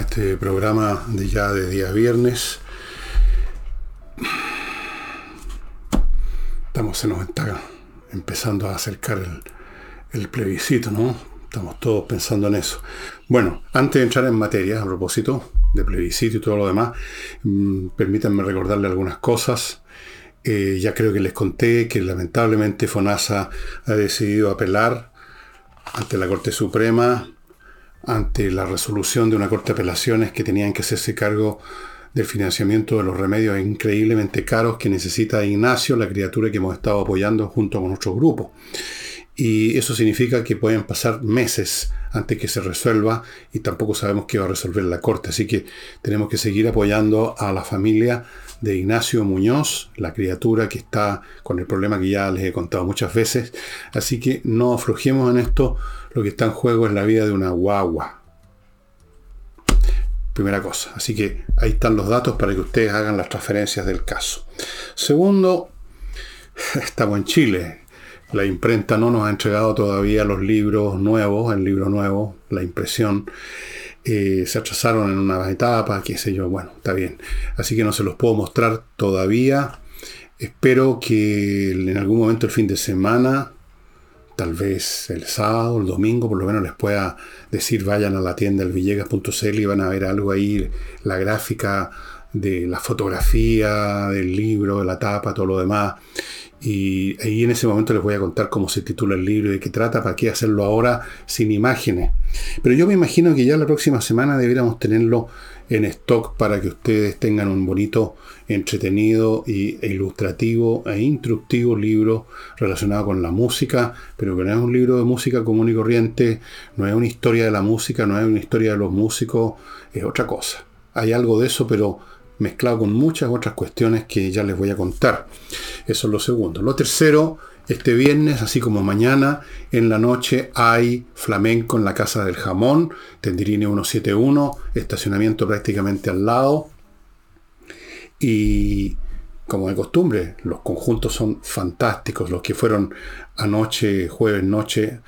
este programa de ya de día viernes. Estamos, se nos está empezando a acercar el, el plebiscito, ¿no? Estamos todos pensando en eso. Bueno, antes de entrar en materia, a propósito de plebiscito y todo lo demás, mm, permítanme recordarle algunas cosas. Eh, ya creo que les conté que lamentablemente FONASA ha decidido apelar ante la Corte Suprema, ante la resolución de una Corte de Apelaciones que tenían que hacerse cargo del financiamiento de los remedios increíblemente caros que necesita Ignacio, la criatura que hemos estado apoyando junto con nuestro grupo. Y eso significa que pueden pasar meses antes que se resuelva y tampoco sabemos qué va a resolver la Corte. Así que tenemos que seguir apoyando a la familia de Ignacio Muñoz, la criatura que está con el problema que ya les he contado muchas veces. Así que no aflojemos en esto. Lo que está en juego es la vida de una guagua. Primera cosa. Así que ahí están los datos para que ustedes hagan las transferencias del caso. Segundo, estamos en Chile. La imprenta no nos ha entregado todavía los libros nuevos, el libro nuevo, la impresión. Eh, se atrasaron en una etapa, qué sé yo, bueno, está bien. Así que no se los puedo mostrar todavía. Espero que en algún momento el fin de semana, tal vez el sábado, el domingo, por lo menos les pueda decir vayan a la tienda elvillegas.cl y van a ver algo ahí, la gráfica de la fotografía, del libro, de la tapa, todo lo demás. Y ahí en ese momento les voy a contar cómo se titula el libro y de qué trata, para qué hacerlo ahora sin imágenes. Pero yo me imagino que ya la próxima semana deberíamos tenerlo en stock para que ustedes tengan un bonito, entretenido e ilustrativo e instructivo libro relacionado con la música, pero que no es un libro de música común y corriente, no es una historia de la música, no es una historia de los músicos, es otra cosa. Hay algo de eso, pero mezclado con muchas otras cuestiones que ya les voy a contar. Eso es lo segundo. Lo tercero, este viernes, así como mañana, en la noche hay flamenco en la Casa del Jamón, Tendirine 171, estacionamiento prácticamente al lado. Y como de costumbre, los conjuntos son fantásticos. Los que fueron anoche, jueves noche,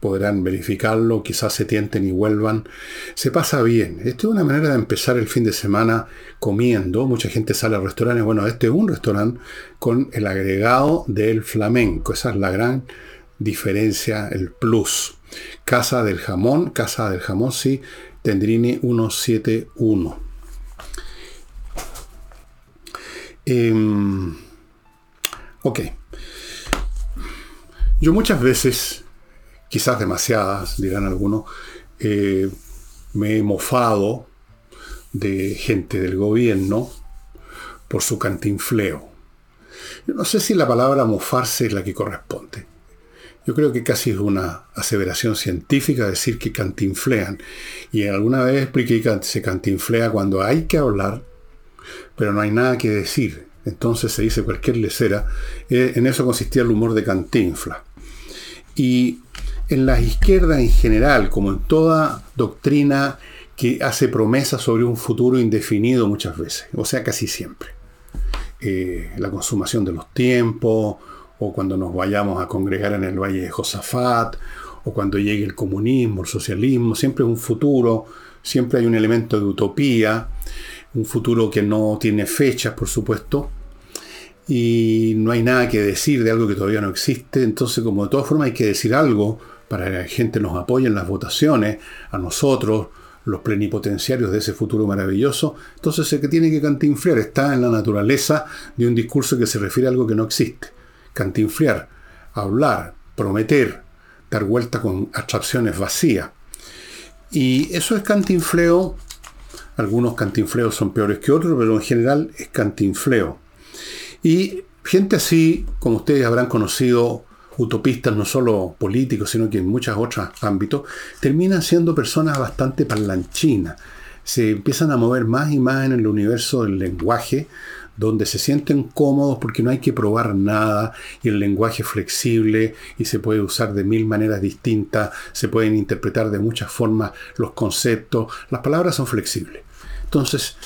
podrán verificarlo, quizás se tienten y vuelvan. Se pasa bien. Esta es una manera de empezar el fin de semana comiendo. Mucha gente sale a restaurantes. Bueno, este es un restaurante con el agregado del flamenco. Esa es la gran diferencia, el plus. Casa del Jamón, Casa del Jamón, sí, Tendrini 171. Em, ok. Yo muchas veces quizás demasiadas, dirán algunos, eh, me he mofado de gente del gobierno por su cantinfleo. Yo no sé si la palabra mofarse es la que corresponde. Yo creo que casi es una aseveración científica decir que cantinflean. Y alguna vez expliqué que se cantinflea cuando hay que hablar, pero no hay nada que decir. Entonces se dice cualquier lecera. Eh, en eso consistía el humor de cantinfla. Y en la izquierda en general, como en toda doctrina que hace promesas sobre un futuro indefinido muchas veces, o sea, casi siempre. Eh, la consumación de los tiempos, o cuando nos vayamos a congregar en el Valle de Josafat, o cuando llegue el comunismo, el socialismo, siempre es un futuro, siempre hay un elemento de utopía, un futuro que no tiene fechas, por supuesto, y no hay nada que decir de algo que todavía no existe, entonces como de todas formas hay que decir algo para que la gente nos apoye en las votaciones, a nosotros, los plenipotenciarios de ese futuro maravilloso. Entonces el que tiene que cantinfriar está en la naturaleza de un discurso que se refiere a algo que no existe. Cantinfriar, hablar, prometer, dar vuelta con abstracciones vacías. Y eso es cantinfleo. Algunos cantinfleos son peores que otros, pero en general es cantinfleo. Y gente así, como ustedes habrán conocido, utopistas, no solo políticos, sino que en muchos otros ámbitos, terminan siendo personas bastante parlanchinas. Se empiezan a mover más y más en el universo del lenguaje, donde se sienten cómodos porque no hay que probar nada y el lenguaje es flexible y se puede usar de mil maneras distintas, se pueden interpretar de muchas formas los conceptos, las palabras son flexibles. Entonces,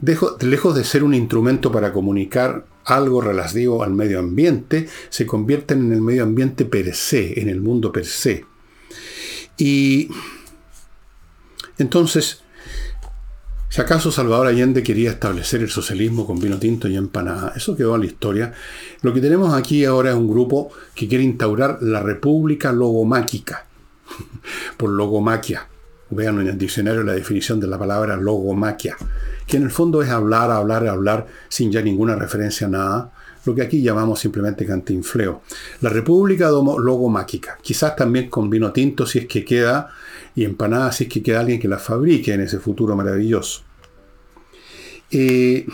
lejos de ser un instrumento para comunicar algo relativo al medio ambiente, se convierten en el medio ambiente per se, en el mundo per se. Y entonces, Si acaso Salvador Allende quería establecer el socialismo con vino tinto y empanada, eso quedó en la historia. Lo que tenemos aquí ahora es un grupo que quiere instaurar la república logomáquica, por logomaquia. Vean en el diccionario la definición de la palabra logomaquia, que en el fondo es hablar, hablar, hablar, sin ya ninguna referencia a nada, lo que aquí llamamos simplemente cantinfleo. La república logomáquica, quizás también con vino tinto si es que queda y empanadas si es que queda alguien que las fabrique en ese futuro maravilloso. Eh,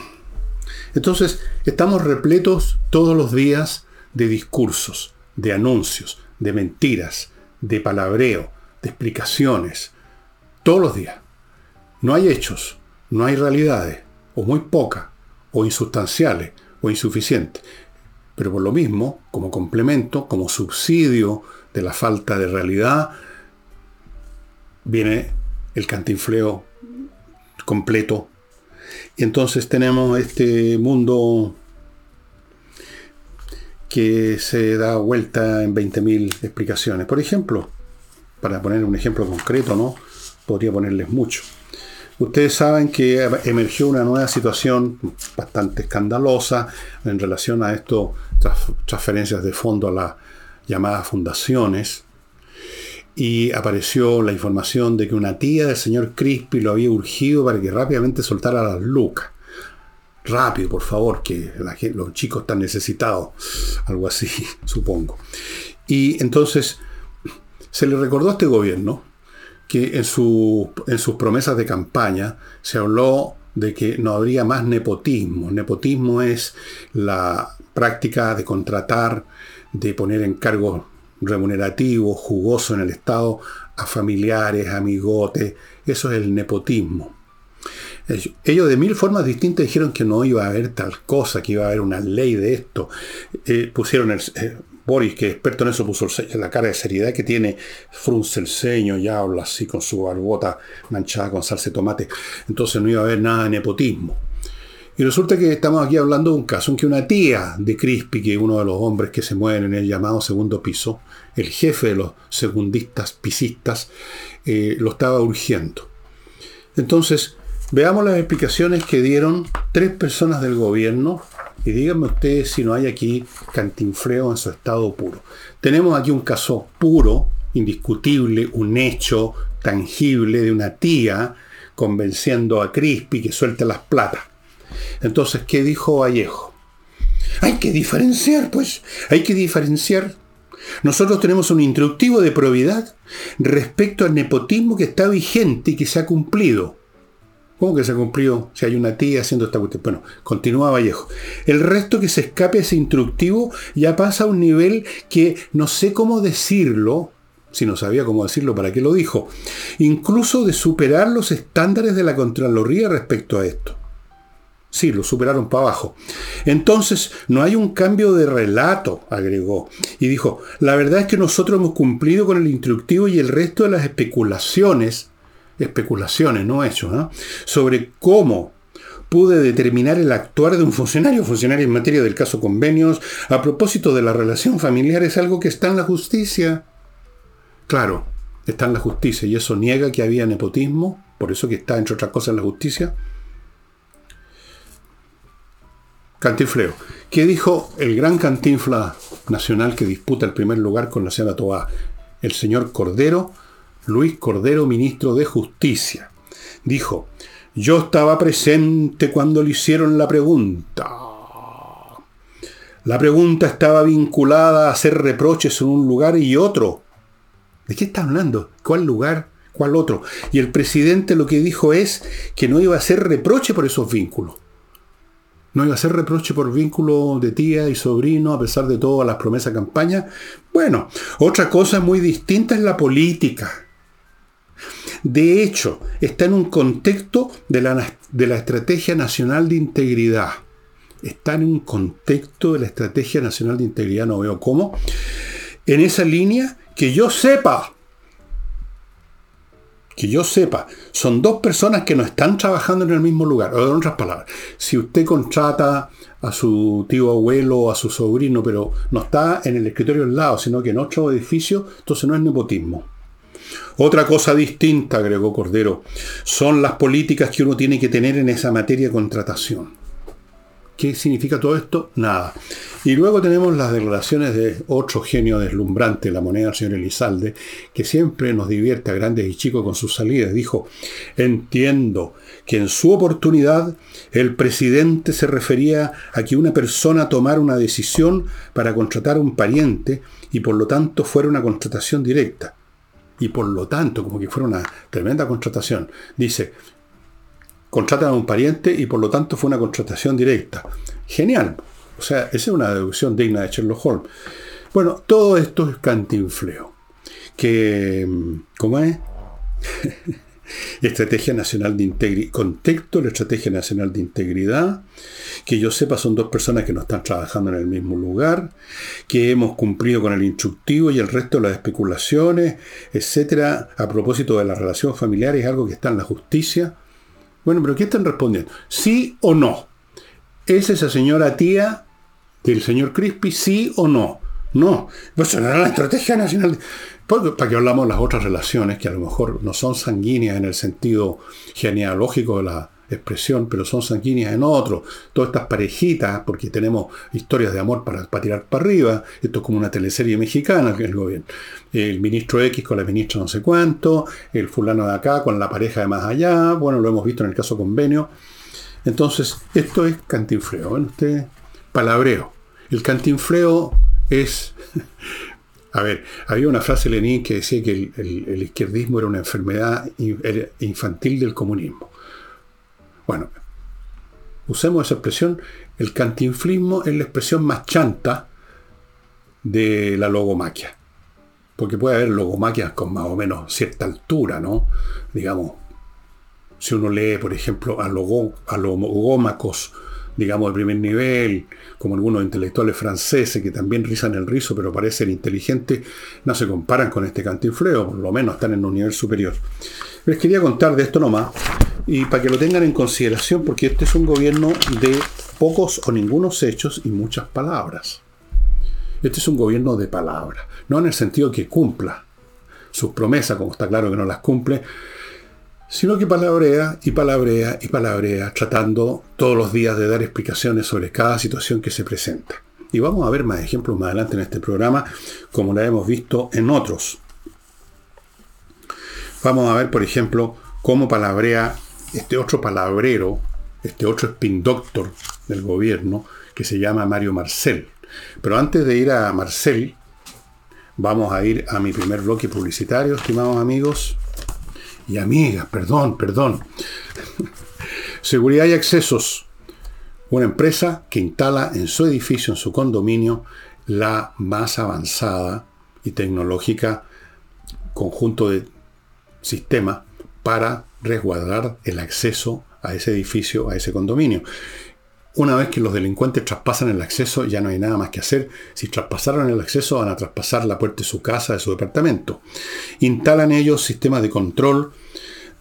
entonces, estamos repletos todos los días de discursos, de anuncios, de mentiras, de palabreo, de explicaciones. Todos los días. No hay hechos, no hay realidades, o muy pocas, o insustanciales, o insuficientes. Pero por lo mismo, como complemento, como subsidio de la falta de realidad, viene el cantinfleo completo. Y entonces tenemos este mundo que se da vuelta en 20.000 explicaciones. Por ejemplo, para poner un ejemplo concreto, ¿no? Podría ponerles mucho. Ustedes saben que emergió una nueva situación bastante escandalosa en relación a esto, transferencias de fondo a las llamadas fundaciones, y apareció la información de que una tía del señor Crispy lo había urgido para que rápidamente soltara las lucas. Rápido, por favor, que los chicos están necesitados. Algo así, supongo. Y entonces se le recordó a este gobierno que en, en sus promesas de campaña se habló de que no habría más nepotismo. Nepotismo es la práctica de contratar, de poner en cargos remunerativo, jugoso en el Estado, a familiares, amigotes. Eso es el nepotismo. Ellos de mil formas distintas dijeron que no iba a haber tal cosa, que iba a haber una ley de esto. Eh, pusieron el... Eh, Boris, que experto en eso, puso la cara de seriedad que tiene, frunce el ceño y habla así con su barbota manchada con salsa de tomate. Entonces no iba a haber nada de nepotismo. Y resulta que estamos aquí hablando de un caso en que una tía de Crispy, que es uno de los hombres que se mueven en el llamado segundo piso, el jefe de los segundistas pisistas, eh, lo estaba urgiendo. Entonces, veamos las explicaciones que dieron tres personas del gobierno y díganme ustedes si no hay aquí cantinfleo en su estado puro. Tenemos aquí un caso puro, indiscutible, un hecho tangible de una tía convenciendo a Crispy que suelte las platas. Entonces, ¿qué dijo Vallejo? Hay que diferenciar, pues, hay que diferenciar. Nosotros tenemos un instructivo de probidad respecto al nepotismo que está vigente y que se ha cumplido. ¿Cómo que se ha cumplido si hay una tía haciendo esta cuestión? Bueno, continúa Vallejo. El resto que se escape ese instructivo ya pasa a un nivel que no sé cómo decirlo, si no sabía cómo decirlo, ¿para qué lo dijo? Incluso de superar los estándares de la Contraloría respecto a esto. Sí, lo superaron para abajo. Entonces, no hay un cambio de relato, agregó. Y dijo, la verdad es que nosotros hemos cumplido con el instructivo y el resto de las especulaciones, especulaciones, no hechos, ¿no? sobre cómo pude determinar el actuar de un funcionario, funcionario en materia del caso convenios, a propósito de la relación familiar, es algo que está en la justicia. Claro, está en la justicia y eso niega que había nepotismo, por eso que está, entre otras cosas, en la justicia. Cantinfleo. ¿Qué dijo el gran cantinfla nacional que disputa el primer lugar con la señora Toá? El señor Cordero, Luis Cordero, ministro de Justicia. Dijo, yo estaba presente cuando le hicieron la pregunta. La pregunta estaba vinculada a hacer reproches en un lugar y otro. ¿De qué está hablando? ¿Cuál lugar? ¿Cuál otro? Y el presidente lo que dijo es que no iba a hacer reproche por esos vínculos. No iba a ser reproche por vínculo de tía y sobrino, a pesar de todas las promesas de campaña. Bueno, otra cosa muy distinta es la política. De hecho, está en un contexto de la, de la Estrategia Nacional de Integridad. Está en un contexto de la Estrategia Nacional de Integridad, no veo cómo. En esa línea, que yo sepa, que yo sepa, son dos personas que no están trabajando en el mismo lugar. O en otras palabras, si usted contrata a su tío abuelo o a su sobrino, pero no está en el escritorio al lado, sino que en otro edificio, entonces no es nepotismo. Otra cosa distinta, agregó Cordero, son las políticas que uno tiene que tener en esa materia de contratación. ¿Qué significa todo esto? Nada. Y luego tenemos las declaraciones de otro genio deslumbrante, la moneda, el señor Elizalde, que siempre nos divierte a grandes y chicos con sus salidas. Dijo, entiendo que en su oportunidad el presidente se refería a que una persona tomara una decisión para contratar a un pariente y por lo tanto fuera una contratación directa. Y por lo tanto, como que fuera una tremenda contratación. Dice, contratan a un pariente y por lo tanto fue una contratación directa. Genial. O sea, esa es una deducción digna de Sherlock Holmes. Bueno, todo esto es cantinfleo. Que, ¿cómo es? Estrategia Nacional de Integridad. Contexto, la Estrategia Nacional de Integridad. Que yo sepa son dos personas que no están trabajando en el mismo lugar. Que hemos cumplido con el instructivo y el resto de las especulaciones, etcétera. A propósito de la relación familiar, es algo que está en la justicia. Bueno, pero ¿qué están respondiendo? ¿Sí o no? ¿Es esa señora tía del señor Crispy? ¿Sí o no? No. Pues era la estrategia nacional. Para que hablamos de las otras relaciones que a lo mejor no son sanguíneas en el sentido genealógico de la expresión, pero son sanguíneas en otro. Todas estas parejitas, porque tenemos historias de amor para, tirar para arriba. Esto es como una teleserie mexicana el gobierno. El ministro X con la ministra no sé cuánto, el fulano de acá con la pareja de más allá. Bueno, lo hemos visto en el caso convenio. Entonces, esto es cantinfleo. Bueno, usted, palabreo. El cantinfleo es a ver, había una frase de Lenin que decía que el, izquierdismo era una enfermedad infantil del comunismo. Bueno, usemos esa expresión. El cantinflismo es la expresión más chanta de la logomaquia. Porque puede haber logomaquias con más o menos cierta altura, ¿no? Digamos, si uno lee, por ejemplo, a, logo, a logómacos digamos, de primer nivel, como algunos intelectuales franceses que también rizan el rizo pero parecen inteligentes, no se comparan con este cantinfleo, por lo menos están en un nivel superior. Les quería contar de esto nomás, y para que lo tengan en consideración, porque este es un gobierno de pocos o ningunos hechos y muchas palabras. Este es un gobierno de palabras, no en el sentido que cumpla sus promesas, como está claro que no las cumple, sino que palabrea y palabrea y palabrea, tratando todos los días de dar explicaciones sobre cada situación que se presenta. Y vamos a ver más ejemplos más adelante en este programa, como la hemos visto en otros. Vamos a ver, por ejemplo, cómo palabrea este otro palabrero, este otro spin doctor del gobierno, que se llama Mario Marcel. Pero antes de ir a Marcel, vamos a ir a mi primer bloque publicitario, estimados amigos y amigas, perdón, perdón. Seguridad y accesos. Una empresa que instala en su edificio, en su condominio, la más avanzada y tecnológica conjunto de sistemas para resguardar el acceso a ese edificio, a ese condominio. Una vez que los delincuentes traspasan el acceso, ya no hay nada más que hacer. Si traspasaron el acceso, van a traspasar la puerta de su casa, de su departamento. Instalan ellos sistemas de control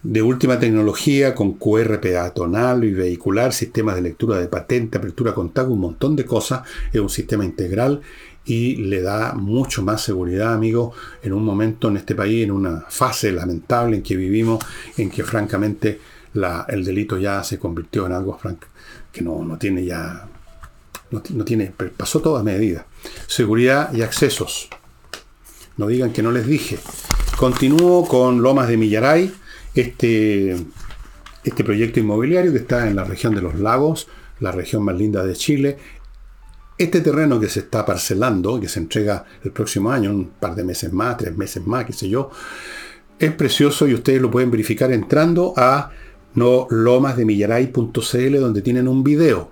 de última tecnología con QR peatonal y vehicular, sistemas de lectura de patente, apertura contacto, un montón de cosas. Es un sistema integral y le da mucho más seguridad, amigo, en un momento en este país, en una fase lamentable en que vivimos, en que francamente el delito ya se convirtió en algo que no, no tiene ya, no, no, tiene, pasó todas medidas. Seguridad y accesos. No digan que no les dije. Continúo con Lomas de Millaray, este, este proyecto inmobiliario que está en la región de los lagos, la región más linda de Chile. Este terreno que se está parcelando, que se entrega el próximo año, un par de meses más, tres meses más, qué sé yo, es precioso y ustedes lo pueden verificar entrando a no lomasdemillaray.cl donde tienen un video.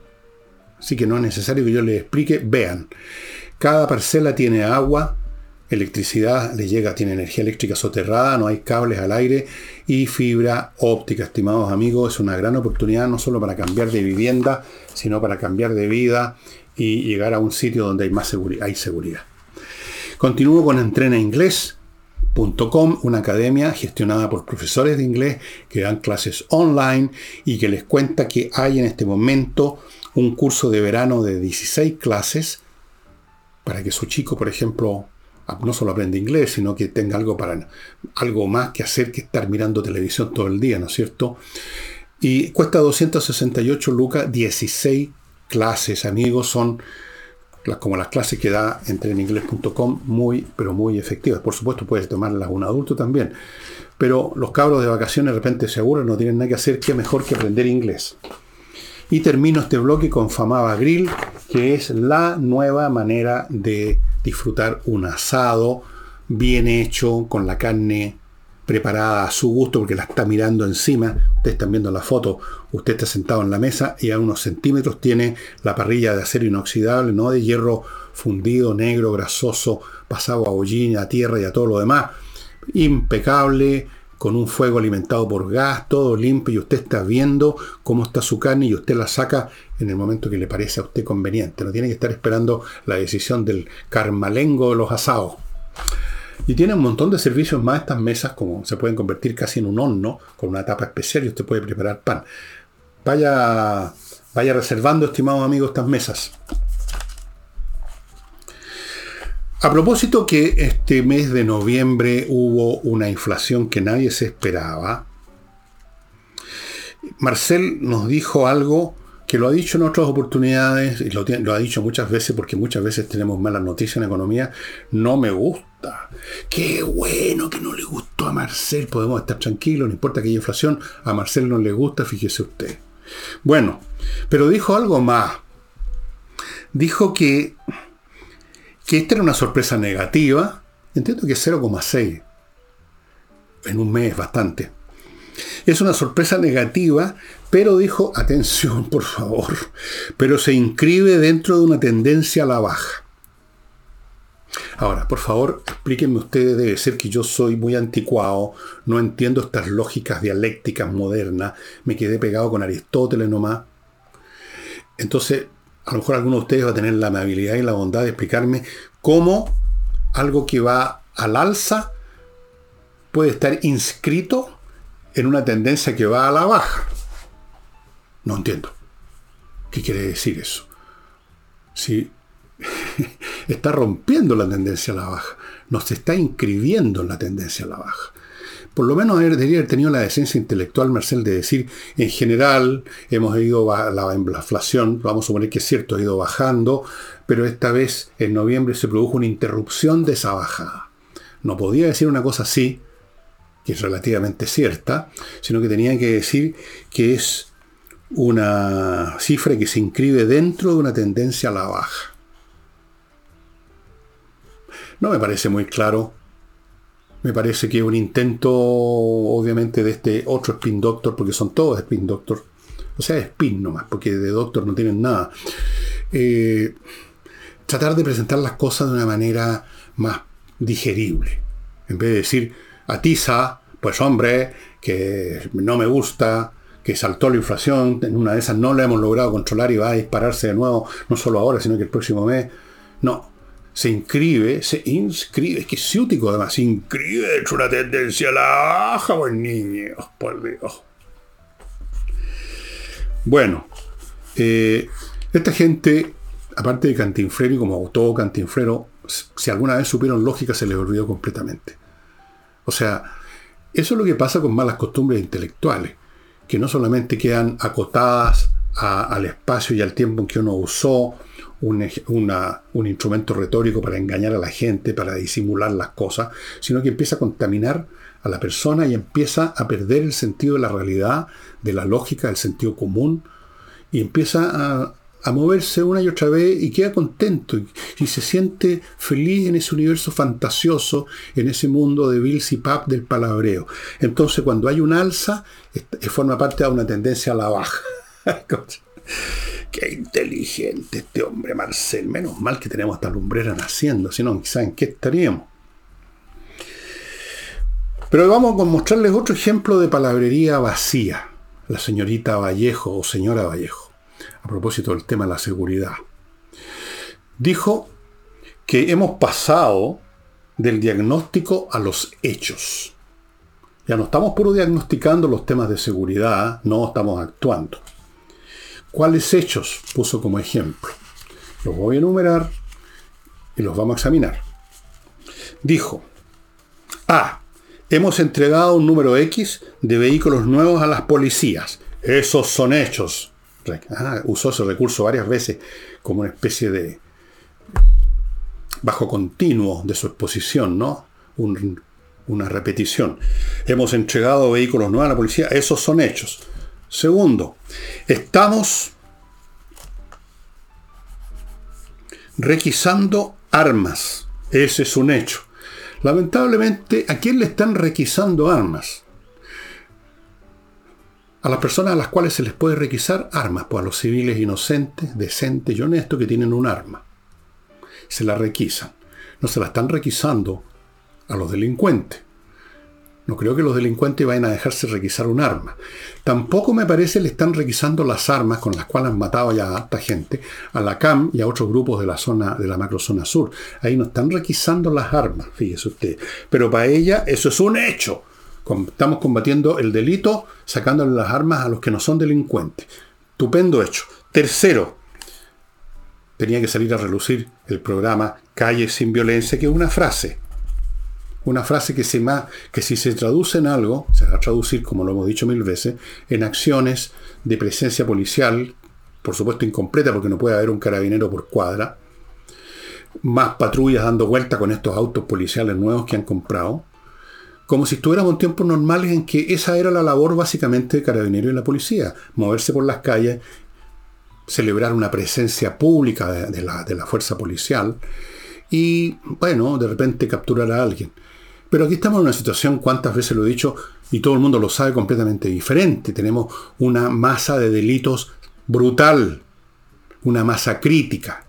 Así que no es necesario que yo les explique, vean. Cada parcela tiene agua, electricidad, le llega, tiene energía eléctrica soterrada, no hay cables al aire y fibra óptica, estimados amigos, es una gran oportunidad no solo para cambiar de vivienda, sino para cambiar de vida y llegar a un sitio donde hay más seguridad, hay seguridad. Continúo con Entrena Inglés, una academia gestionada por profesores de inglés que dan clases online y que les cuenta que hay en este momento un curso de verano de 16 clases para que su chico, por ejemplo, no solo aprende inglés, sino que tenga algo, para, algo más que hacer que estar mirando televisión todo el día, ¿no es cierto? Y cuesta 268 lucas, 16 clases, amigos, son como las clases que da en treninglés.com, muy, pero muy efectivas. Por supuesto, puedes tomarlas un adulto también. Pero los cabros de vacaciones de repente se aburren, no tienen nada que hacer, qué mejor que aprender inglés. Y termino este bloque con Famaba Grill, que es la nueva manera de disfrutar un asado bien hecho, con la carne preparada a su gusto, porque la está mirando encima. Ustedes están viendo la foto, usted está sentado en la mesa y a unos centímetros tiene la parrilla de acero inoxidable, no de hierro fundido, negro, grasoso, pasado a hollín, a tierra y a todo lo demás. Impecable, con un fuego alimentado por gas, todo limpio, y usted está viendo cómo está su carne y usted la saca en el momento que le parece a usted conveniente. No tiene que estar esperando la decisión del carmalengo de los asados. Y tiene un montón de servicios más estas mesas, como se pueden convertir casi en un horno, con una tapa especial y usted puede preparar pan. Vaya, vaya reservando, estimados amigos, estas mesas. A propósito que este mes de noviembre hubo una inflación que nadie se esperaba, Marcel nos dijo algo que lo ha dicho en otras oportunidades, y lo, ha dicho muchas veces, porque muchas veces tenemos malas noticias en economía, no me gusta. Qué bueno que no le gustó a Marcel, podemos estar tranquilos, no importa que haya inflación, a Marcel no le gusta, fíjese usted. Bueno, pero dijo algo más. Dijo que que esta era una sorpresa negativa, entiendo que es 0,6 en un mes, bastante. Es una sorpresa negativa, pero dijo, atención por favor, pero se inscribe dentro de una tendencia a la baja. Ahora, por favor, explíquenme ustedes, debe ser que yo soy muy anticuado, no entiendo estas lógicas dialécticas modernas, me quedé pegado con Aristóteles nomás. Entonces, a lo mejor alguno de ustedes va a tener la amabilidad y la bondad de explicarme cómo algo que va al alza puede estar inscrito en una tendencia que va a la baja. No entiendo. ¿Qué quiere decir eso? Si está rompiendo la tendencia a la baja, no se está inscribiendo en la tendencia a la baja por lo menos debería haber tenido la decencia intelectual, Marcel, de decir, en general, hemos ido, a la inflación, vamos a suponer que es cierto, ha ido bajando, pero esta vez en noviembre se produjo una interrupción de esa bajada. No podía decir una cosa así, que es relativamente cierta, sino que tenía que decir que es una cifra que se inscribe dentro de una tendencia a la baja. No me parece muy claro me parece que un intento, obviamente, de este otro Spin Doctor, porque son todos Spin Doctor. O sea, Spin nomás, porque de Doctor no tienen nada. Eh, tratar de presentar las cosas de una manera más digerible. En vez de decir, a Tiza, pues hombre, que no me gusta, que saltó la inflación, en una de esas no la hemos logrado controlar y va a dispararse de nuevo, no solo ahora, sino que el próximo mes. No, se inscribe, se inscribe, es que es ciútico además, se inscribe es una tendencia a la baja, buen pues, niño, por Dios. Bueno, eh, esta gente, aparte de cantinflero y como todo cantinflero, si alguna vez supieron lógica, se les olvidó completamente. O sea, eso es lo que pasa con malas costumbres intelectuales, que no solamente quedan acotadas al espacio y al tiempo en que uno usó, un, instrumento retórico para engañar a la gente, para disimular las cosas, sino que empieza a contaminar a la persona y empieza a perder el sentido de la realidad, de la lógica, del sentido común, y empieza a, moverse una y otra vez y queda contento y, se siente feliz en ese universo fantasioso, en ese mundo de Bills y Pap del palabreo. Entonces, cuando hay un alza, forma parte de una tendencia a la baja. Qué inteligente este hombre, Marcel. Menos mal que tenemos esta lumbrera naciendo, si no, quizá en qué estaríamos. Pero vamos a mostrarles otro ejemplo de palabrería vacía. La señorita Vallejo o señora Vallejo, a propósito del tema de la seguridad. Dijo que hemos pasado del diagnóstico a los hechos. Ya no estamos puro diagnosticando los temas de seguridad, no estamos actuando. ¿Cuáles hechos puso como ejemplo? Los voy a enumerar y los vamos a examinar. dijo, A. Hemos entregado un número X de vehículos nuevos a las policías. Esos son hechos. Ah, usó ese recurso varias veces como una especie de bajo continuo de su exposición, ¿no? una repetición. Hemos entregado vehículos nuevos a la policía. Esos son hechos. Segundo, estamos requisando armas. Ese es un hecho. Lamentablemente, ¿a quién le están requisando armas? A las personas a las cuales se les puede requisar armas, pues a los civiles inocentes, decentes y honestos que tienen un arma. Se la requisan. No se la están requisando a los delincuentes. No creo que los delincuentes vayan a dejarse requisar un arma. Tampoco me parece le están requisando las armas con las cuales han matado ya a esta gente, a la CAM y a otros grupos de la zona, de la macrozona sur. Ahí no están requisando las armas, fíjese usted. Pero para ella eso es un hecho. Estamos combatiendo el delito sacándole las armas a los que no son delincuentes. Estupendo hecho. Tercero, tenía que salir a relucir el programa Calle sin Violencia, que es una frase una frase que, se que si se traduce en algo, se va a traducir, como lo hemos dicho mil veces, en acciones de presencia policial, por supuesto incompleta porque no puede haber un carabinero por cuadra, más patrullas dando vuelta con estos autos policiales nuevos que han comprado, como si estuviéramos en tiempos normales en que esa era la labor básicamente de carabinero y la policía, moverse por las calles, celebrar una presencia pública de, la, de la fuerza policial y, bueno, de repente capturar a alguien. Pero aquí estamos en una situación, cuántas veces lo he dicho, y todo el mundo lo sabe completamente diferente. Tenemos una masa de delitos brutal, una masa crítica.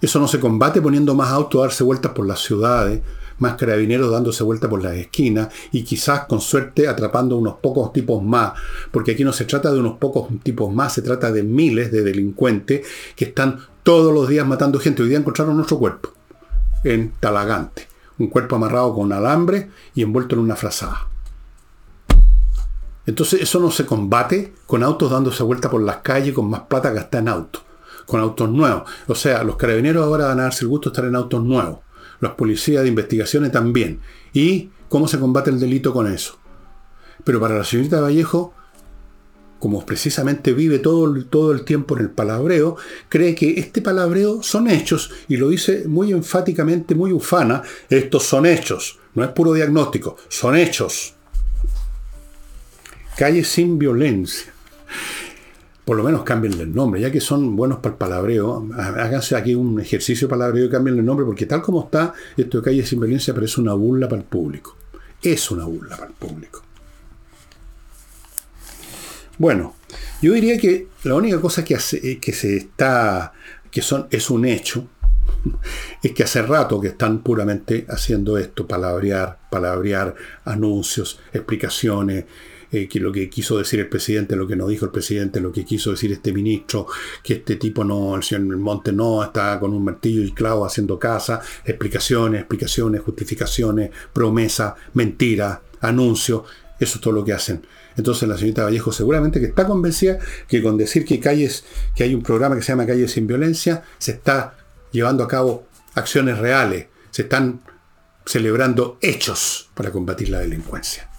Eso no se combate poniendo más autos darse vueltas por las ciudades, más carabineros dándose vueltas por las esquinas y quizás con suerte atrapando unos pocos tipos más, porque aquí no se trata de unos pocos tipos más, se trata de miles de delincuentes que están todos los días matando gente. Hoy día encontraron nuestro cuerpo en Talagante un cuerpo amarrado con alambre y envuelto en una frazada. Entonces eso no se combate con autos dándose vuelta por las calles con más plata gastada en autos, con autos nuevos. O sea, los carabineros ahora van a darse el gusto de estar en autos nuevos, los policías de investigaciones también. ¿Y cómo se combate el delito con eso? Pero para la señorita Vallejo, como precisamente vive todo, todo el tiempo en el palabreo, cree que este palabreo son hechos y lo dice muy enfáticamente, muy ufana, estos son hechos, no es puro diagnóstico, son hechos. Calle sin violencia. Por lo menos cámbienle el nombre, ya que son buenos para el palabreo, háganse aquí un ejercicio de palabreo y cámbienle el nombre, porque tal como está, esto de calle sin violencia parece una burla para el público. Es una burla para el público. Bueno, yo diría que la única cosa que, hace, que se está, que son, es un hecho, es que hace rato que están puramente haciendo esto, palabrear, palabrear anuncios, explicaciones, eh, que lo que quiso decir el presidente, lo que no dijo el presidente, lo que quiso decir este ministro, que este tipo no, el señor Monte no, está con un martillo y clavo haciendo casa, explicaciones, explicaciones, justificaciones, promesas, mentiras, anuncios, eso es todo lo que hacen. Entonces la señorita Vallejo seguramente que está convencida que con decir que calles, que hay un programa que se llama Calles sin Violencia, se está llevando a cabo acciones reales, se están celebrando hechos para combatir la delincuencia.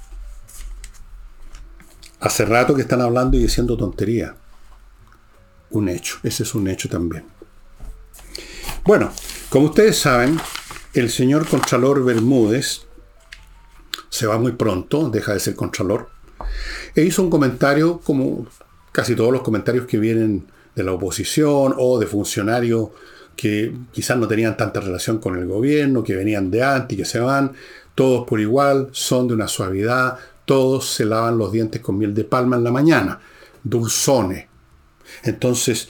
Hace rato que están hablando y diciendo tontería. Un hecho, ese es un hecho también. Bueno, como ustedes saben, el señor Contralor Bermúdez se va muy pronto, deja de ser Contralor, e hizo un comentario, como casi todos los comentarios que vienen de la oposición o de funcionarios que quizás no tenían tanta relación con el gobierno, que venían de antes, que se van, todos por igual, son de una suavidad, todos se lavan los dientes con miel de palma en la mañana, dulzones. Entonces,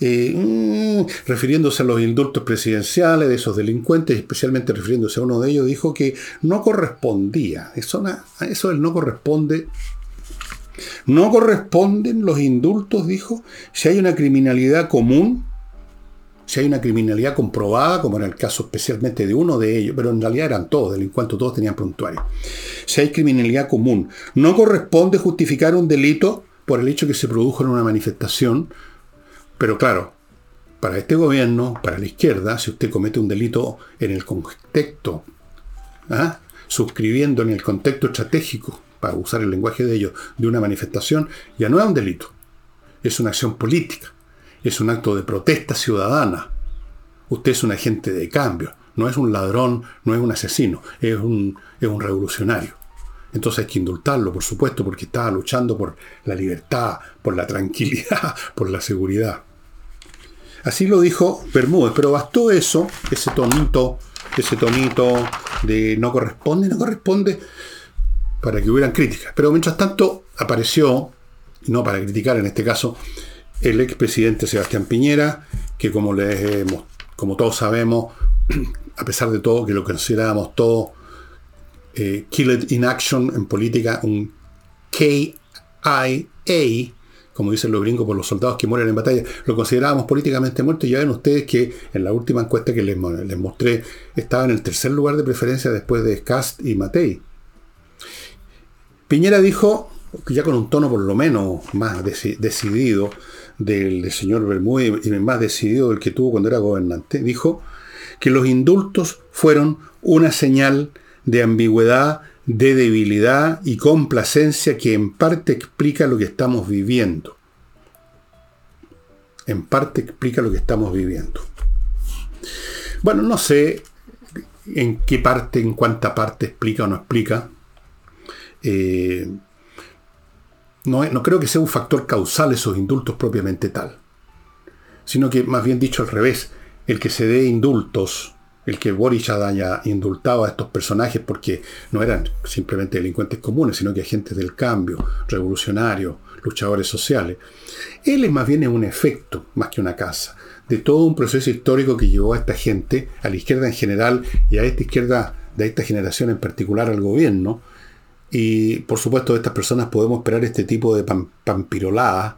eh, mm, refiriéndose a los indultos presidenciales de esos delincuentes, especialmente refiriéndose a uno de ellos, dijo que no correspondía. Eso, eso no corresponde no corresponden los indultos, dijo, si hay una criminalidad común, si hay una criminalidad comprobada, como en el caso especialmente de uno de ellos, pero en realidad eran todos delincuentes, todos tenían prontuario. Si hay criminalidad común, no corresponde justificar un delito por el hecho que se produjo en una manifestación, pero claro, para este gobierno, para la izquierda, si usted comete un delito en el contexto, ¿ah? suscribiendo en el contexto estratégico, para usar el lenguaje de ellos, de una manifestación, ya no es un delito, es una acción política, es un acto de protesta ciudadana. Usted es un agente de cambio, no es un ladrón, no es un asesino, es un, es un revolucionario. Entonces hay que indultarlo, por supuesto, porque estaba luchando por la libertad, por la tranquilidad, por la seguridad. Así lo dijo Bermúdez, pero bastó eso, ese tonito, ese tonito de no corresponde, no corresponde, para que hubieran críticas. Pero mientras tanto apareció, no para criticar en este caso, el expresidente Sebastián Piñera, que como, les, como todos sabemos, a pesar de todo, que lo considerábamos todo eh, Killed in Action en política, un KIA, como dicen los gringos por los soldados que mueren en batalla, lo considerábamos políticamente muerto. Y ya ven ustedes que en la última encuesta que les, mostré estaba en el tercer lugar de preferencia después de Cast y Matei. Piñera dijo, ya con un tono por lo menos más decidido del, señor Bermúdez y más decidido del que tuvo cuando era gobernante, dijo que los indultos fueron una señal de ambigüedad, de debilidad y complacencia que en parte explica lo que estamos viviendo. En parte explica lo que estamos viviendo. Bueno, no sé en qué parte, en cuánta parte explica o no explica. Eh, no, no creo que sea un factor causal esos indultos propiamente tal, sino que más bien dicho al revés, el que se dé indultos el que Boris haya indultado a estos personajes porque no eran simplemente delincuentes comunes, sino que agentes del cambio, revolucionarios, luchadores sociales. Él es más bien un efecto, más que una casa, de todo un proceso histórico que llevó a esta gente, a la izquierda en general y a esta izquierda de esta generación en particular al gobierno. Y por supuesto de estas personas podemos esperar este tipo de pampirolada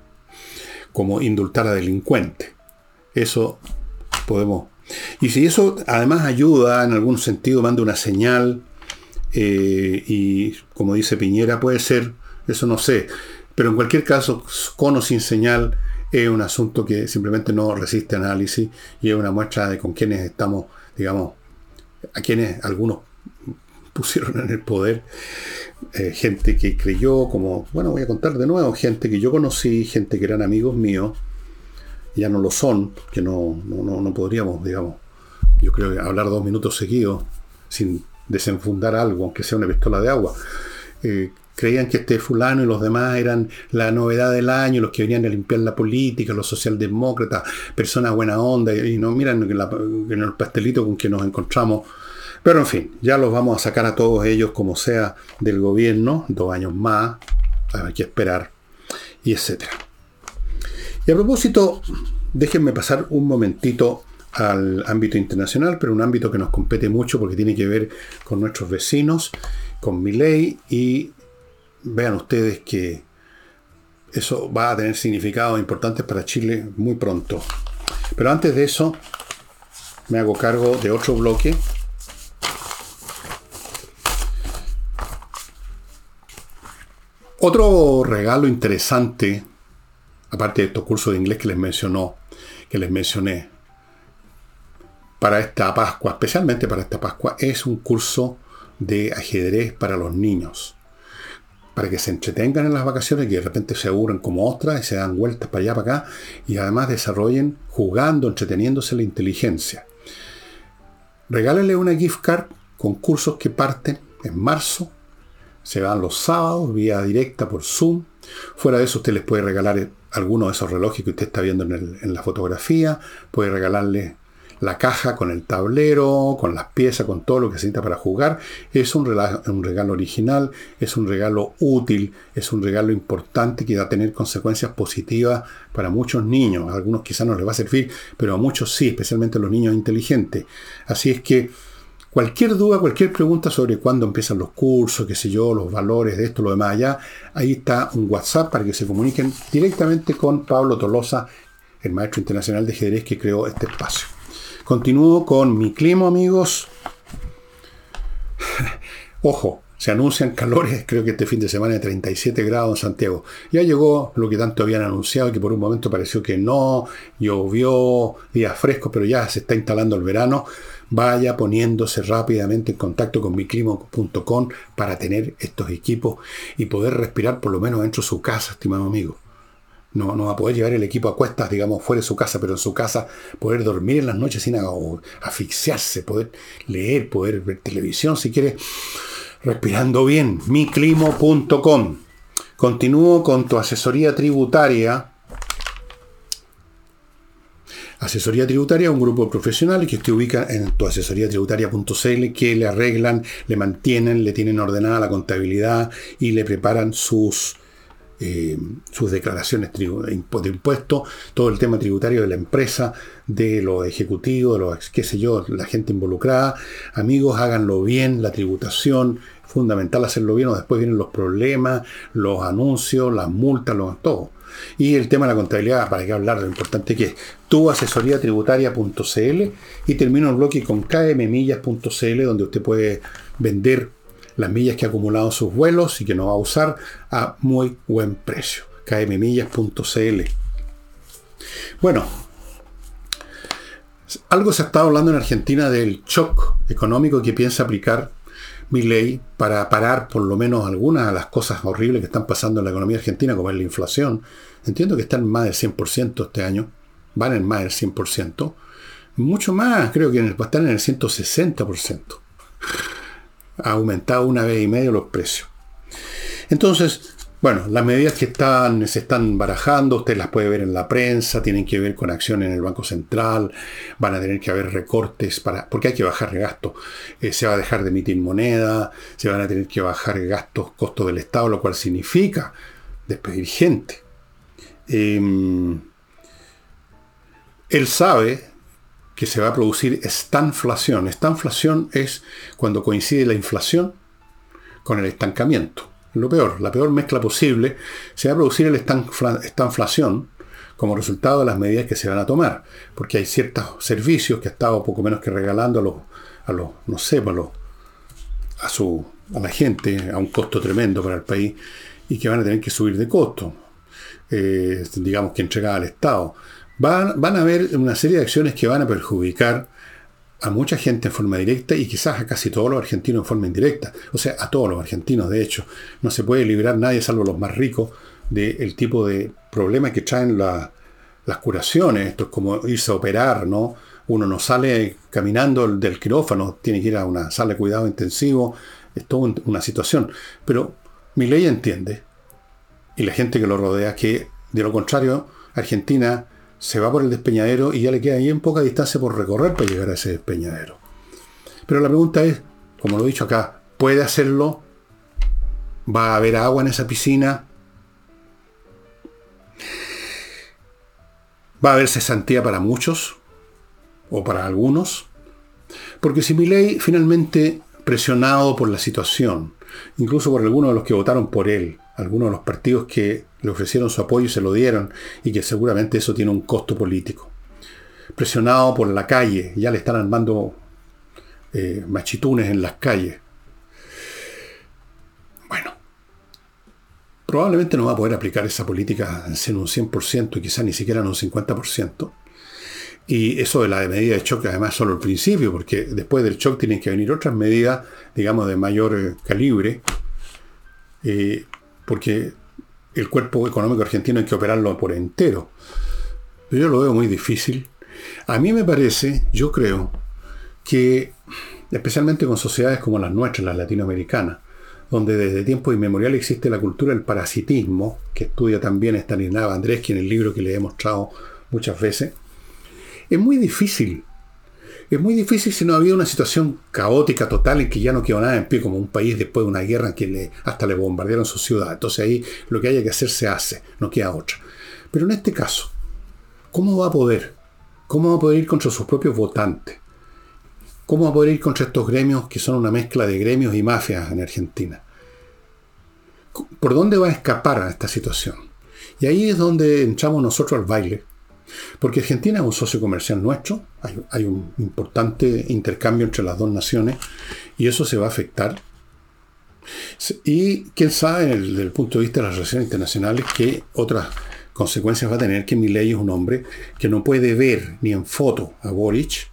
como indultar a delincuentes. Eso podemos y si eso además ayuda, en algún sentido, manda una señal, eh, y como dice Piñera, puede ser, eso no sé, pero en cualquier caso, con o sin señal, es un asunto que simplemente no resiste análisis y es una muestra de con quienes estamos, digamos, a quienes algunos pusieron en el poder, eh, gente que creyó, como, bueno, voy a contar de nuevo, gente que yo conocí, gente que eran amigos míos, ya no lo son, que no, no, podríamos, digamos, yo creo que hablar dos minutos seguidos sin desenfundar algo, aunque sea una pistola de agua. Eh, creían que este fulano y los demás eran la novedad del año, los que venían a limpiar la política, los socialdemócratas, personas buena onda, y no miran en, en el pastelito con que nos encontramos. Pero en fin, ya los vamos a sacar a todos ellos como sea del gobierno, dos años más, hay que esperar, y etcétera. Y a propósito, déjenme pasar un momentito al ámbito internacional, pero un ámbito que nos compete mucho porque tiene que ver con nuestros vecinos, con mi ley, y vean ustedes que eso va a tener significados importantes para Chile muy pronto. Pero antes de eso, me hago cargo de otro bloque. Otro regalo interesante aparte de estos cursos de inglés que les mencionó, que les mencioné, para esta Pascua, especialmente para esta Pascua, es un curso de ajedrez para los niños. Para que se entretengan en las vacaciones, y de repente se aburren como ostras y se dan vueltas para allá, para acá, y además desarrollen jugando, entreteniéndose la inteligencia. Regálenle una gift card con cursos que parten en marzo. Se van los sábados, vía directa por Zoom. Fuera de eso, usted les puede regalar alguno de esos relojes que usted está viendo en, la fotografía, puede regalarle la caja con el tablero, con las piezas, con todo lo que se necesita para jugar. Es un regalo, un regalo, original, es un regalo útil, es un regalo importante que va a tener consecuencias positivas para muchos niños. A algunos quizás no les va a servir, pero a muchos sí, especialmente a los niños inteligentes. Así es que Cualquier duda, cualquier pregunta sobre cuándo empiezan los cursos, qué sé yo, los valores de esto, lo demás allá, ahí está un WhatsApp para que se comuniquen directamente con Pablo Tolosa, el maestro internacional de ajedrez que creó este espacio. Continúo con mi clima, amigos. Ojo, Se anuncian calores, creo que este fin de semana de 37 grados en Santiago. Ya llegó lo que tanto habían anunciado, que por un momento pareció que no, llovió, días frescos, pero ya se está instalando el verano. Vaya poniéndose rápidamente en contacto con miclimo.com para tener estos equipos y poder respirar por lo menos dentro de su casa, estimado amigo. No, no va a poder llevar el equipo a cuestas, digamos, fuera de su casa, pero en su casa poder dormir en las noches sin asfixiarse, poder leer, poder ver televisión si quiere respirando bien, miclimo.com. Continúo con tu asesoría tributaria. Asesoría tributaria, un grupo profesional que te ubica en tu tributaria.cl que le arreglan, le mantienen, le tienen ordenada la contabilidad y le preparan sus eh, sus declaraciones de impuestos, todo el tema tributario de la empresa, de los ejecutivos, de los, qué sé yo, la gente involucrada. Amigos, háganlo bien, la tributación, fundamental hacerlo bien, o después vienen los problemas, los anuncios, las multas, todo. Y el tema de la contabilidad, para qué hablar lo importante que es, tu asesoría tributaria.cl y termino el bloque con kmmillas.cl donde usted puede vender las millas que ha acumulado en sus vuelos y que no va a usar a muy buen precio. kmmillas.cl. Bueno, algo se ha estado hablando en Argentina del shock económico que piensa aplicar mi ley para parar por lo menos algunas de las cosas horribles que están pasando en la economía argentina, como es la inflación. Entiendo que están más del 100% este año, van en más del 100%. Mucho más, creo que están en el 160% ha aumentado una vez y medio los precios. Entonces, bueno, las medidas que están, se están barajando, usted las puede ver en la prensa, tienen que ver con acciones en el Banco Central, van a tener que haber recortes para, porque hay que bajar gastos. Eh, se va a dejar de emitir moneda, se van a tener que bajar gastos, costos del Estado, lo cual significa despedir gente. Em, él sabe que se va a producir estanflación. Estanflación es cuando coincide la inflación con el estancamiento. Lo peor, la peor mezcla posible, se va a producir el estanflación como resultado de las medidas que se van a tomar. Porque hay ciertos servicios que ha estado poco menos que regalando a los, a los no sé, a, los, a, su, a la gente a un costo tremendo para el país y que van a tener que subir de costo. Eh, digamos que entregar al Estado. Van, a haber una serie de acciones que van a perjudicar a mucha gente en forma directa y quizás a casi todos los argentinos en forma indirecta. O sea, a todos los argentinos, de hecho. No se puede librar nadie, salvo los más ricos, del tipo de problemas que traen las curaciones. Esto es como irse a operar, ¿no? Uno no sale caminando del quirófano, tiene que ir a una sala de cuidado intensivo. Es toda una situación. Pero mi ley entiende, y la gente que lo rodea, que de lo contrario, Argentina se va por el despeñadero y ya le queda bien poca distancia por recorrer para llegar a ese despeñadero. Pero la pregunta es, como lo he dicho acá, ¿puede hacerlo? ¿Va a haber agua en esa piscina? ¿Va a haber cesantía para muchos? ¿O para algunos? Porque si mi ley finalmente, presionado por la situación, incluso por algunos de los que votaron por él, algunos de los partidos que le ofrecieron su apoyo y se lo dieron, y que seguramente eso tiene un costo político. Presionado por la calle, ya le están armando eh, machitunes en las calles. Bueno, probablemente no va a poder aplicar esa política en un 100% y quizás ni siquiera en un 50%. Y eso de la medida de choque, además, solo el principio, porque después del shock tienen que venir otras medidas, digamos, de mayor eh, calibre, eh, porque el cuerpo económico argentino hay que operarlo por entero. Pero yo lo veo muy difícil. A mí me parece, yo creo, que especialmente con sociedades como las nuestras, las latinoamericanas, donde desde tiempos inmemoriales existe la cultura del parasitismo, que estudia también Stanislav Andrés, en el libro que le he mostrado muchas veces, es muy difícil es muy difícil si no ha habido una situación caótica total en que ya no quedó nada en pie, como un país después de una guerra en que le, hasta le bombardearon su ciudad. Entonces ahí lo que haya que hacer se hace, no queda otra. Pero en este caso, ¿cómo va a poder? ¿Cómo va a poder ir contra sus propios votantes? ¿Cómo va a poder ir contra estos gremios que son una mezcla de gremios y mafias en Argentina? ¿Por dónde va a escapar a esta situación? Y ahí es donde entramos nosotros al baile porque Argentina es un socio comercial nuestro, hay, un importante intercambio entre las dos naciones y eso se va a afectar. Y quién sabe, desde el punto de vista de las relaciones internacionales, qué otras consecuencias va a tener que Milei es un hombre que no puede ver ni en foto a Boric,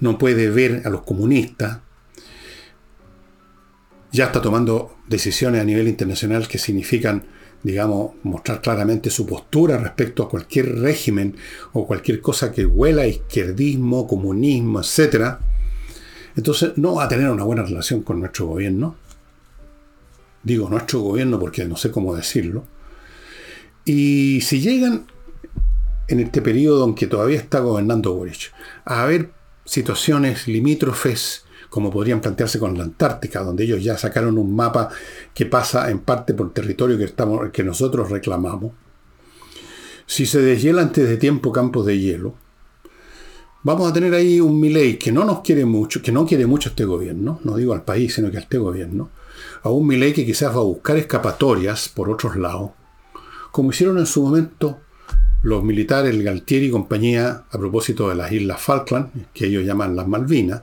no puede ver a los comunistas, ya está tomando decisiones a nivel internacional que significan, digamos, mostrar claramente su postura respecto a cualquier régimen o cualquier cosa que huela a izquierdismo, comunismo, etc. Entonces no va a tener una buena relación con nuestro gobierno. Digo nuestro gobierno porque no sé cómo decirlo. Y si llegan en este periodo en que todavía está gobernando Boric a haber situaciones limítrofes como podrían plantearse con la Antártica, donde ellos ya sacaron un mapa que pasa en parte por territorio que, estamos, que nosotros reclamamos. Si se deshiela antes de tiempo campos de hielo, vamos a tener ahí un Milei que no nos quiere mucho, que no quiere mucho este gobierno, no digo al país, sino que a este gobierno, a un Milei que quizás va a buscar escapatorias por otros lados, como hicieron en su momento los militares, el Galtieri y compañía, a propósito de las Islas Falkland, que ellos llaman las Malvinas,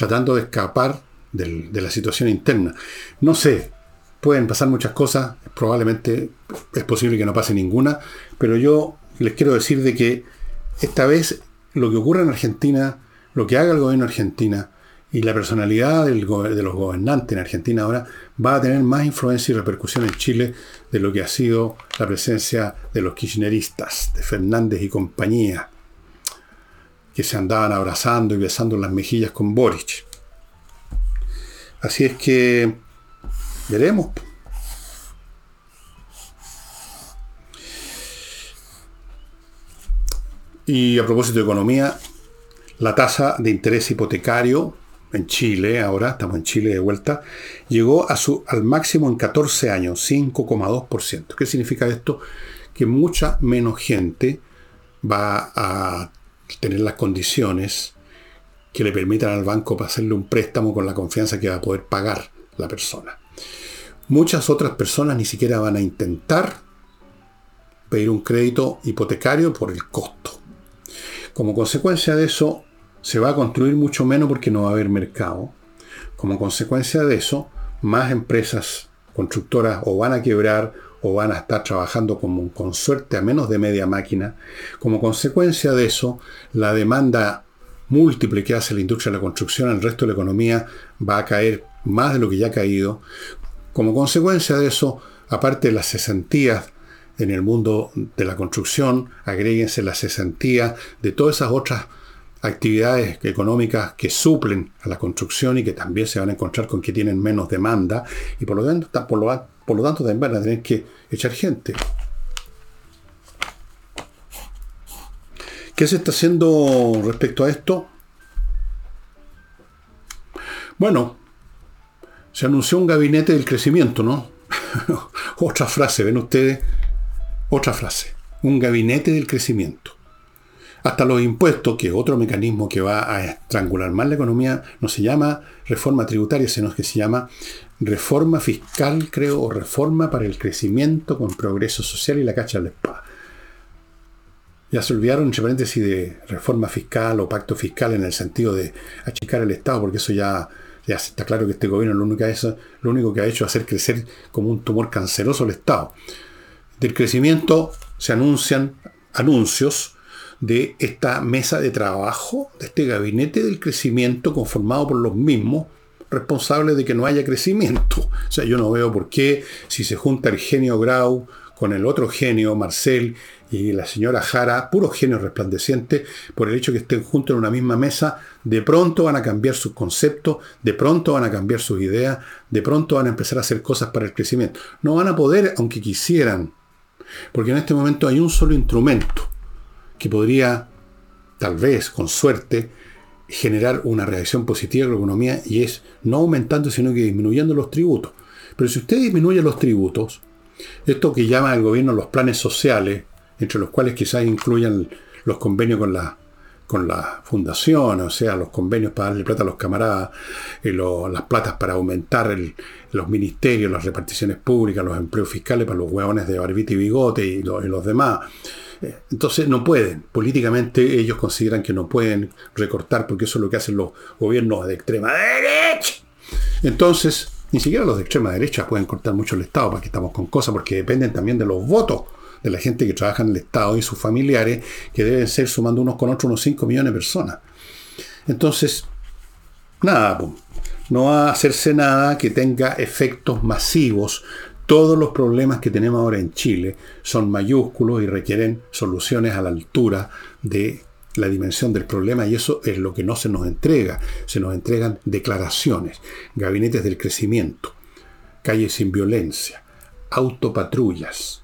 tratando de escapar de la situación interna. No sé, pueden pasar muchas cosas, probablemente es posible que no pase ninguna, pero yo les quiero decir de que esta vez lo que ocurre en Argentina, lo que haga el gobierno Argentina y la personalidad de los gobernantes en Argentina ahora va a tener más influencia y repercusión en Chile de lo que ha sido la presencia de los kirchneristas, de Fernández y compañía se andaban abrazando y besando las mejillas con Boric. Así es que veremos. Y a propósito de economía, la tasa de interés hipotecario en Chile, ahora estamos en Chile de vuelta, llegó a su, al máximo en 14 años, 5,2%. ¿Qué significa esto? Que mucha menos gente va a tener las condiciones que le permitan al banco hacerle un préstamo con la confianza que va a poder pagar la persona. Muchas otras personas ni siquiera van a intentar pedir un crédito hipotecario por el costo. Como consecuencia de eso, se va a construir mucho menos porque no va a haber mercado. Como consecuencia de eso, más empresas constructoras o van a quebrar o van a estar trabajando como, con suerte a menos de media máquina. Como consecuencia de eso, la demanda múltiple que hace la industria de la construcción el resto de la economía va a caer más de lo que ya ha caído. Como consecuencia de eso, aparte de las cesantías en el mundo de la construcción, agréguense las cesantías de todas esas otras actividades económicas que suplen a la construcción y que también se van a encontrar con que tienen menos demanda y por lo tanto, por lo, por lo tanto también van a tener que echar gente. ¿Qué se está haciendo respecto a esto? Bueno, se anunció un gabinete del crecimiento, ¿no? Otra frase, ven ustedes, otra frase, un gabinete del crecimiento. Hasta los impuestos, que otro mecanismo que va a estrangular más la economía, no se llama reforma tributaria, sino que se llama reforma fiscal, creo, o reforma para el crecimiento con progreso social y la cacha de la espada. Ya se olvidaron, entre paréntesis, de reforma fiscal o pacto fiscal en el sentido de achicar el Estado, porque eso ya, ya está claro que este gobierno lo único, hecho, lo único que ha hecho es hacer crecer como un tumor canceroso el Estado. Del crecimiento se anuncian anuncios de esta mesa de trabajo, de este gabinete del crecimiento conformado por los mismos responsables de que no haya crecimiento. O sea, yo no veo por qué si se junta el genio Grau con el otro genio, Marcel, y la señora Jara, puros genios resplandecientes, por el hecho que estén juntos en una misma mesa, de pronto van a cambiar sus conceptos, de pronto van a cambiar sus ideas, de pronto van a empezar a hacer cosas para el crecimiento. No van a poder, aunque quisieran, porque en este momento hay un solo instrumento que podría, tal vez, con suerte, generar una reacción positiva en la economía y es no aumentando, sino que disminuyendo los tributos. Pero si usted disminuye los tributos, esto que llama el gobierno los planes sociales, entre los cuales quizás incluyan los convenios con la, con la fundación, o sea, los convenios para darle plata a los camaradas, eh, las platas para aumentar los ministerios, las reparticiones públicas, los empleos fiscales para los hueones de barbita y bigote y los demás entonces no pueden, políticamente ellos consideran que no pueden recortar porque eso es lo que hacen los gobiernos de extrema derecha. Entonces, Ni siquiera los de extrema derecha pueden cortar mucho el Estado, para que estamos con cosas, porque dependen también de los votos de la gente que trabaja en el Estado y sus familiares, que deben ser sumando unos con otros unos 5 millones de personas. Entonces, nada, no va a hacerse nada que tenga efectos masivos. Todos los problemas que tenemos ahora en Chile son mayúsculos y requieren soluciones a la altura de la dimensión del problema y eso es lo que no se nos entrega. Se nos entregan declaraciones, gabinetes del crecimiento, calles sin violencia, autopatrullas,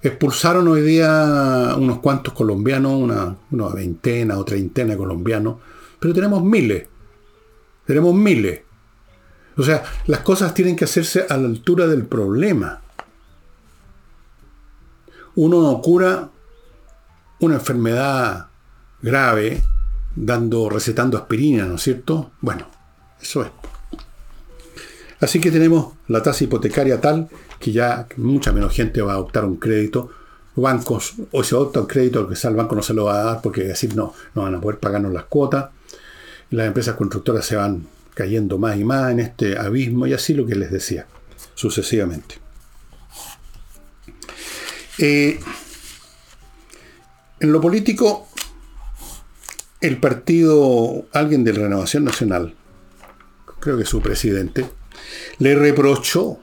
Expulsaron hoy día unos cuantos colombianos, una, veintena o treintena de colombianos, pero tenemos miles. Tenemos miles. O sea, las cosas tienen que hacerse a la altura del problema. Uno no cura una enfermedad grave dando, recetando aspirina, ¿no es cierto? Bueno, eso es. Así que tenemos la tasa hipotecaria tal que ya mucha menos gente va a adoptar un crédito. Bancos, o si adopta un crédito, sea el banco no se lo va a dar porque decir no, no van a poder pagarnos las cuotas. Las empresas constructoras se van cayendo más y más en este abismo y así lo que les decía, sucesivamente. Eh, en lo político, el partido, alguien de Renovación Nacional, creo que su presidente, le reprochó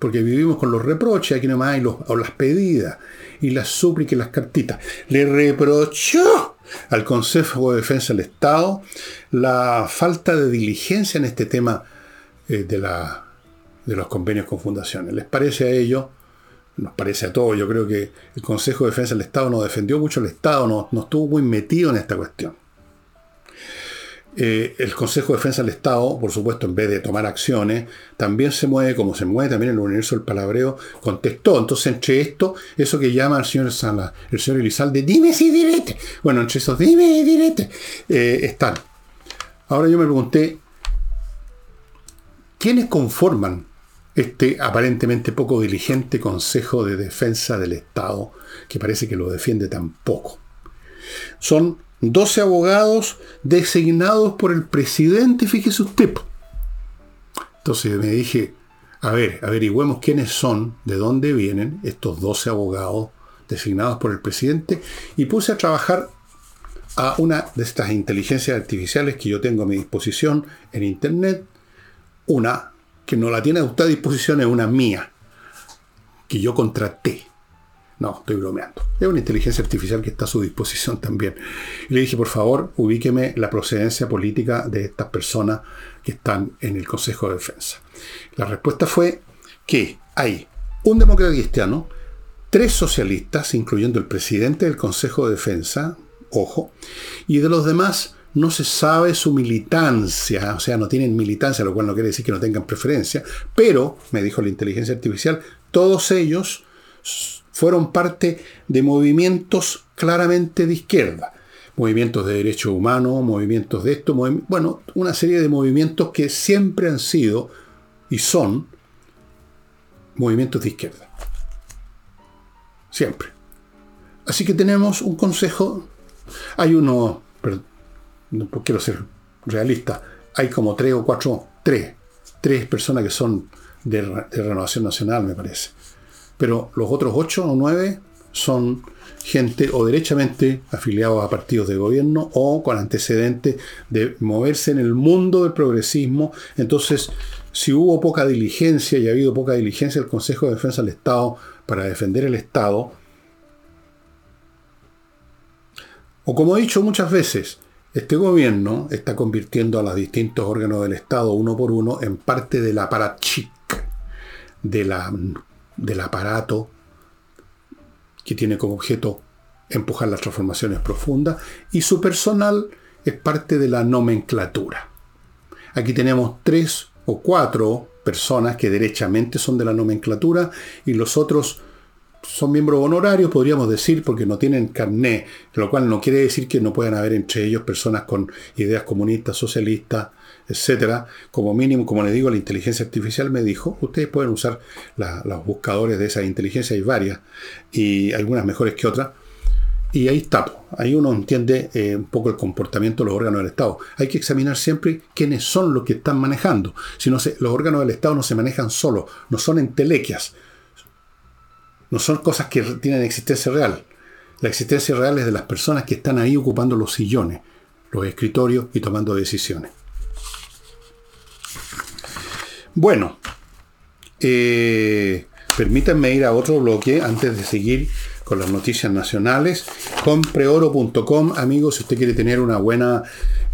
porque vivimos con los reproches, aquí nomás hay los, o las pedidas y las súplicas y las cartitas. Le reprochó al Consejo de Defensa del Estado la falta de diligencia en este tema eh, de, la, de los convenios con fundaciones. ¿Les parece a ellos? Nos parece a todos. Yo creo que el Consejo de Defensa del Estado no defendió mucho el Estado, no, no estuvo muy metido en esta cuestión. Eh, el Consejo de Defensa del Estado, por supuesto, en vez de tomar acciones, también se mueve como se mueve también en el universo del palabreo, contestó. Entonces, entre esto, eso que llama el señor Sala, el señor Elizalde, dime si direte. Bueno, entre esos dime y direte, eh, están. Ahora yo me pregunté, ¿quiénes conforman este aparentemente poco diligente Consejo de Defensa del Estado, que parece que lo defiende tan poco? Son 12 abogados designados por el presidente, fíjese usted. Entonces me dije, a ver, averigüemos quiénes son, de dónde vienen estos 12 abogados designados por el presidente y puse a trabajar a una de estas inteligencias artificiales que yo tengo a mi disposición en Internet, una que no la tiene a usted a disposición es una mía, que yo contraté. No, estoy bromeando. Es una inteligencia artificial que está a su disposición también. Y le dije, por favor, ubíqueme la procedencia política de estas personas que están en el Consejo de Defensa. La respuesta fue que hay un demócrata cristiano, tres socialistas, incluyendo el presidente del Consejo de Defensa, ojo, y de los demás no se sabe su militancia, o sea, no tienen militancia, lo cual no quiere decir que no tengan preferencia, pero, me dijo la inteligencia artificial, todos ellos fueron parte de movimientos claramente de izquierda. Movimientos de derechos humanos, movimientos de esto, bueno, una serie de movimientos que siempre han sido y son movimientos de izquierda. Siempre. Así que tenemos un consejo. Hay uno, no quiero ser realista, hay como tres o cuatro, tres, tres personas que son de, de renovación nacional, me parece pero los otros ocho o nueve son gente o derechamente afiliados a partidos de gobierno o con antecedentes de moverse en el mundo del progresismo. Entonces, si hubo poca diligencia y ha habido poca diligencia del Consejo de Defensa del Estado para defender el Estado, o como he dicho muchas veces, este gobierno está convirtiendo a los distintos órganos del Estado uno por uno en parte del aparachic, de la del aparato que tiene como objeto empujar las transformaciones profundas y su personal es parte de la nomenclatura. Aquí tenemos tres o cuatro personas que derechamente son de la nomenclatura y los otros son miembros honorarios, podríamos decir, porque no tienen carné, lo cual no quiere decir que no puedan haber entre ellos personas con ideas comunistas, socialistas, etcétera. Como mínimo, como le digo, la inteligencia artificial me dijo, ustedes pueden usar los buscadores de esa inteligencia, hay varias, y algunas mejores que otras. Y ahí está, ahí uno entiende eh, un poco el comportamiento de los órganos del Estado. Hay que examinar siempre quiénes son los que están manejando. Si no se, los órganos del Estado no se manejan solos, no son entelequias, no son cosas que tienen existencia real. La existencia real es de las personas que están ahí ocupando los sillones, los escritorios y tomando decisiones. Bueno, eh, permítanme ir a otro bloque antes de seguir con las noticias nacionales. Compreoro.com, amigos, si usted quiere tener una buena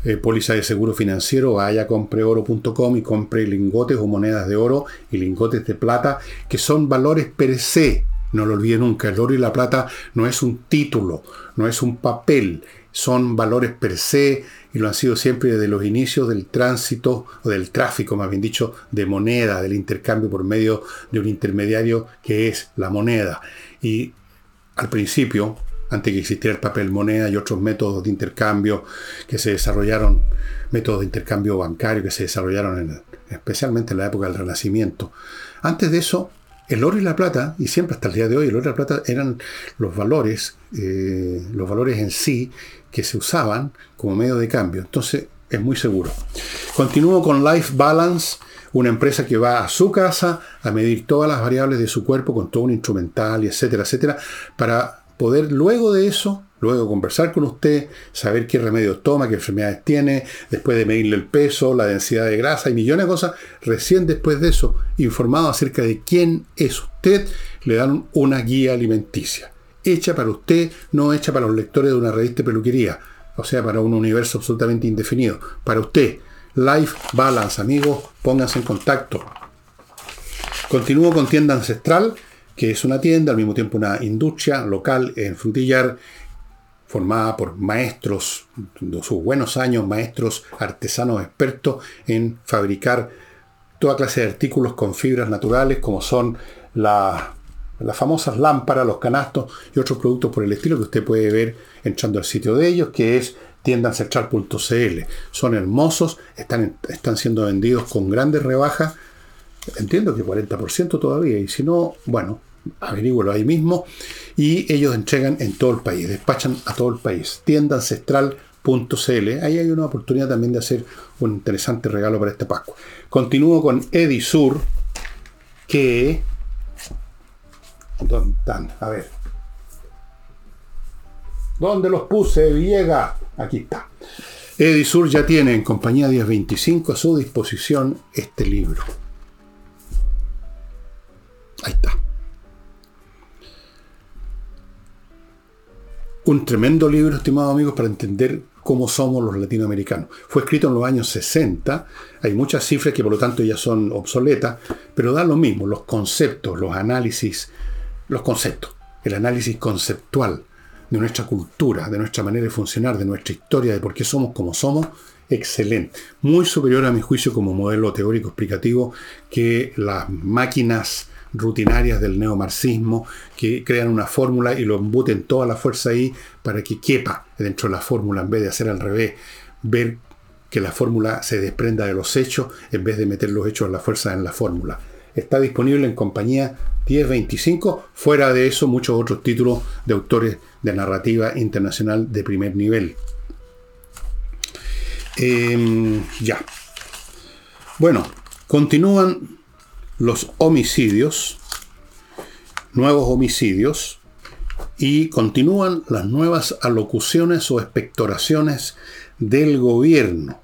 eh, póliza de seguro financiero, vaya a compreoro.com y compre lingotes o monedas de oro y lingotes de plata, que son valores per se. No lo olvide nunca, el oro y la plata no es un título, no es un papel, son valores per se y lo han sido siempre desde los inicios del tránsito o del tráfico, más bien dicho, de moneda, del intercambio por medio de un intermediario que es la moneda. Y al principio, antes que existiera el papel moneda y otros métodos de intercambio que se desarrollaron, métodos de intercambio bancario que se desarrollaron especialmente en la época del Renacimiento. Antes de eso, el oro y la plata, y siempre hasta el día de hoy, el oro y la plata eran los valores, eh, los valores en sí que se usaban como medio de cambio. Entonces, es muy seguro. Continúo con Life Balance, una empresa que va a su casa a medir todas las variables de su cuerpo con todo un instrumental y etcétera, etcétera, para poder luego de eso Luego conversar con usted, saber qué remedios toma, qué enfermedades tiene, después de medirle el peso, la densidad de grasa y millones de cosas, recién después de eso, informado acerca de quién es usted, le dan una guía alimenticia. Hecha para usted, no hecha para los lectores de una revista de peluquería, o sea, para un universo absolutamente indefinido. Para usted, Life Balance, amigos, pónganse en contacto. Continúo con Tienda Ancestral, que es una tienda, al mismo tiempo una industria local en Frutillar, formada por maestros, de sus buenos años, maestros artesanos expertos en fabricar toda clase de artículos con fibras naturales, como son las famosas lámparas, los canastos y otros productos por el estilo que usted puede ver entrando al sitio de ellos, que es tiendancentral.cl. Son hermosos, están, están siendo vendidos con grandes rebajas. Entiendo que 40% todavía, y si no, bueno, averígüelo ahí mismo. Y ellos entregan en todo el país, despachan a todo el país. Tienda ancestral.cl. Ahí hay una oportunidad también de hacer un interesante regalo para este Pascua. Continúo con Edisur, que... ¿Dónde están? A ver. ¿Dónde los puse, Llega. Aquí está. Edisur ya tiene en compañía 1025 a su disposición este libro. Ahí está. Un tremendo libro, estimados amigos, para entender cómo somos los latinoamericanos. Fue escrito en los años 60, hay muchas cifras que por lo tanto ya son obsoletas, pero da lo mismo, los conceptos, los análisis, los conceptos, el análisis conceptual de nuestra cultura, de nuestra manera de funcionar, de nuestra historia, de por qué somos como somos, excelente. Muy superior a mi juicio como modelo teórico explicativo que las máquinas rutinarias del neomarxismo que crean una fórmula y lo embuten toda la fuerza ahí para que quepa dentro de la fórmula en vez de hacer al revés, ver que la fórmula se desprenda de los hechos en vez de meter los hechos a la fuerza en la fórmula. Está disponible en compañía 1025, fuera de eso muchos otros títulos de autores de narrativa internacional de primer nivel. Em, ya. Bueno, continúan los homicidios, nuevos homicidios, y continúan las nuevas alocuciones o expectoraciones del gobierno.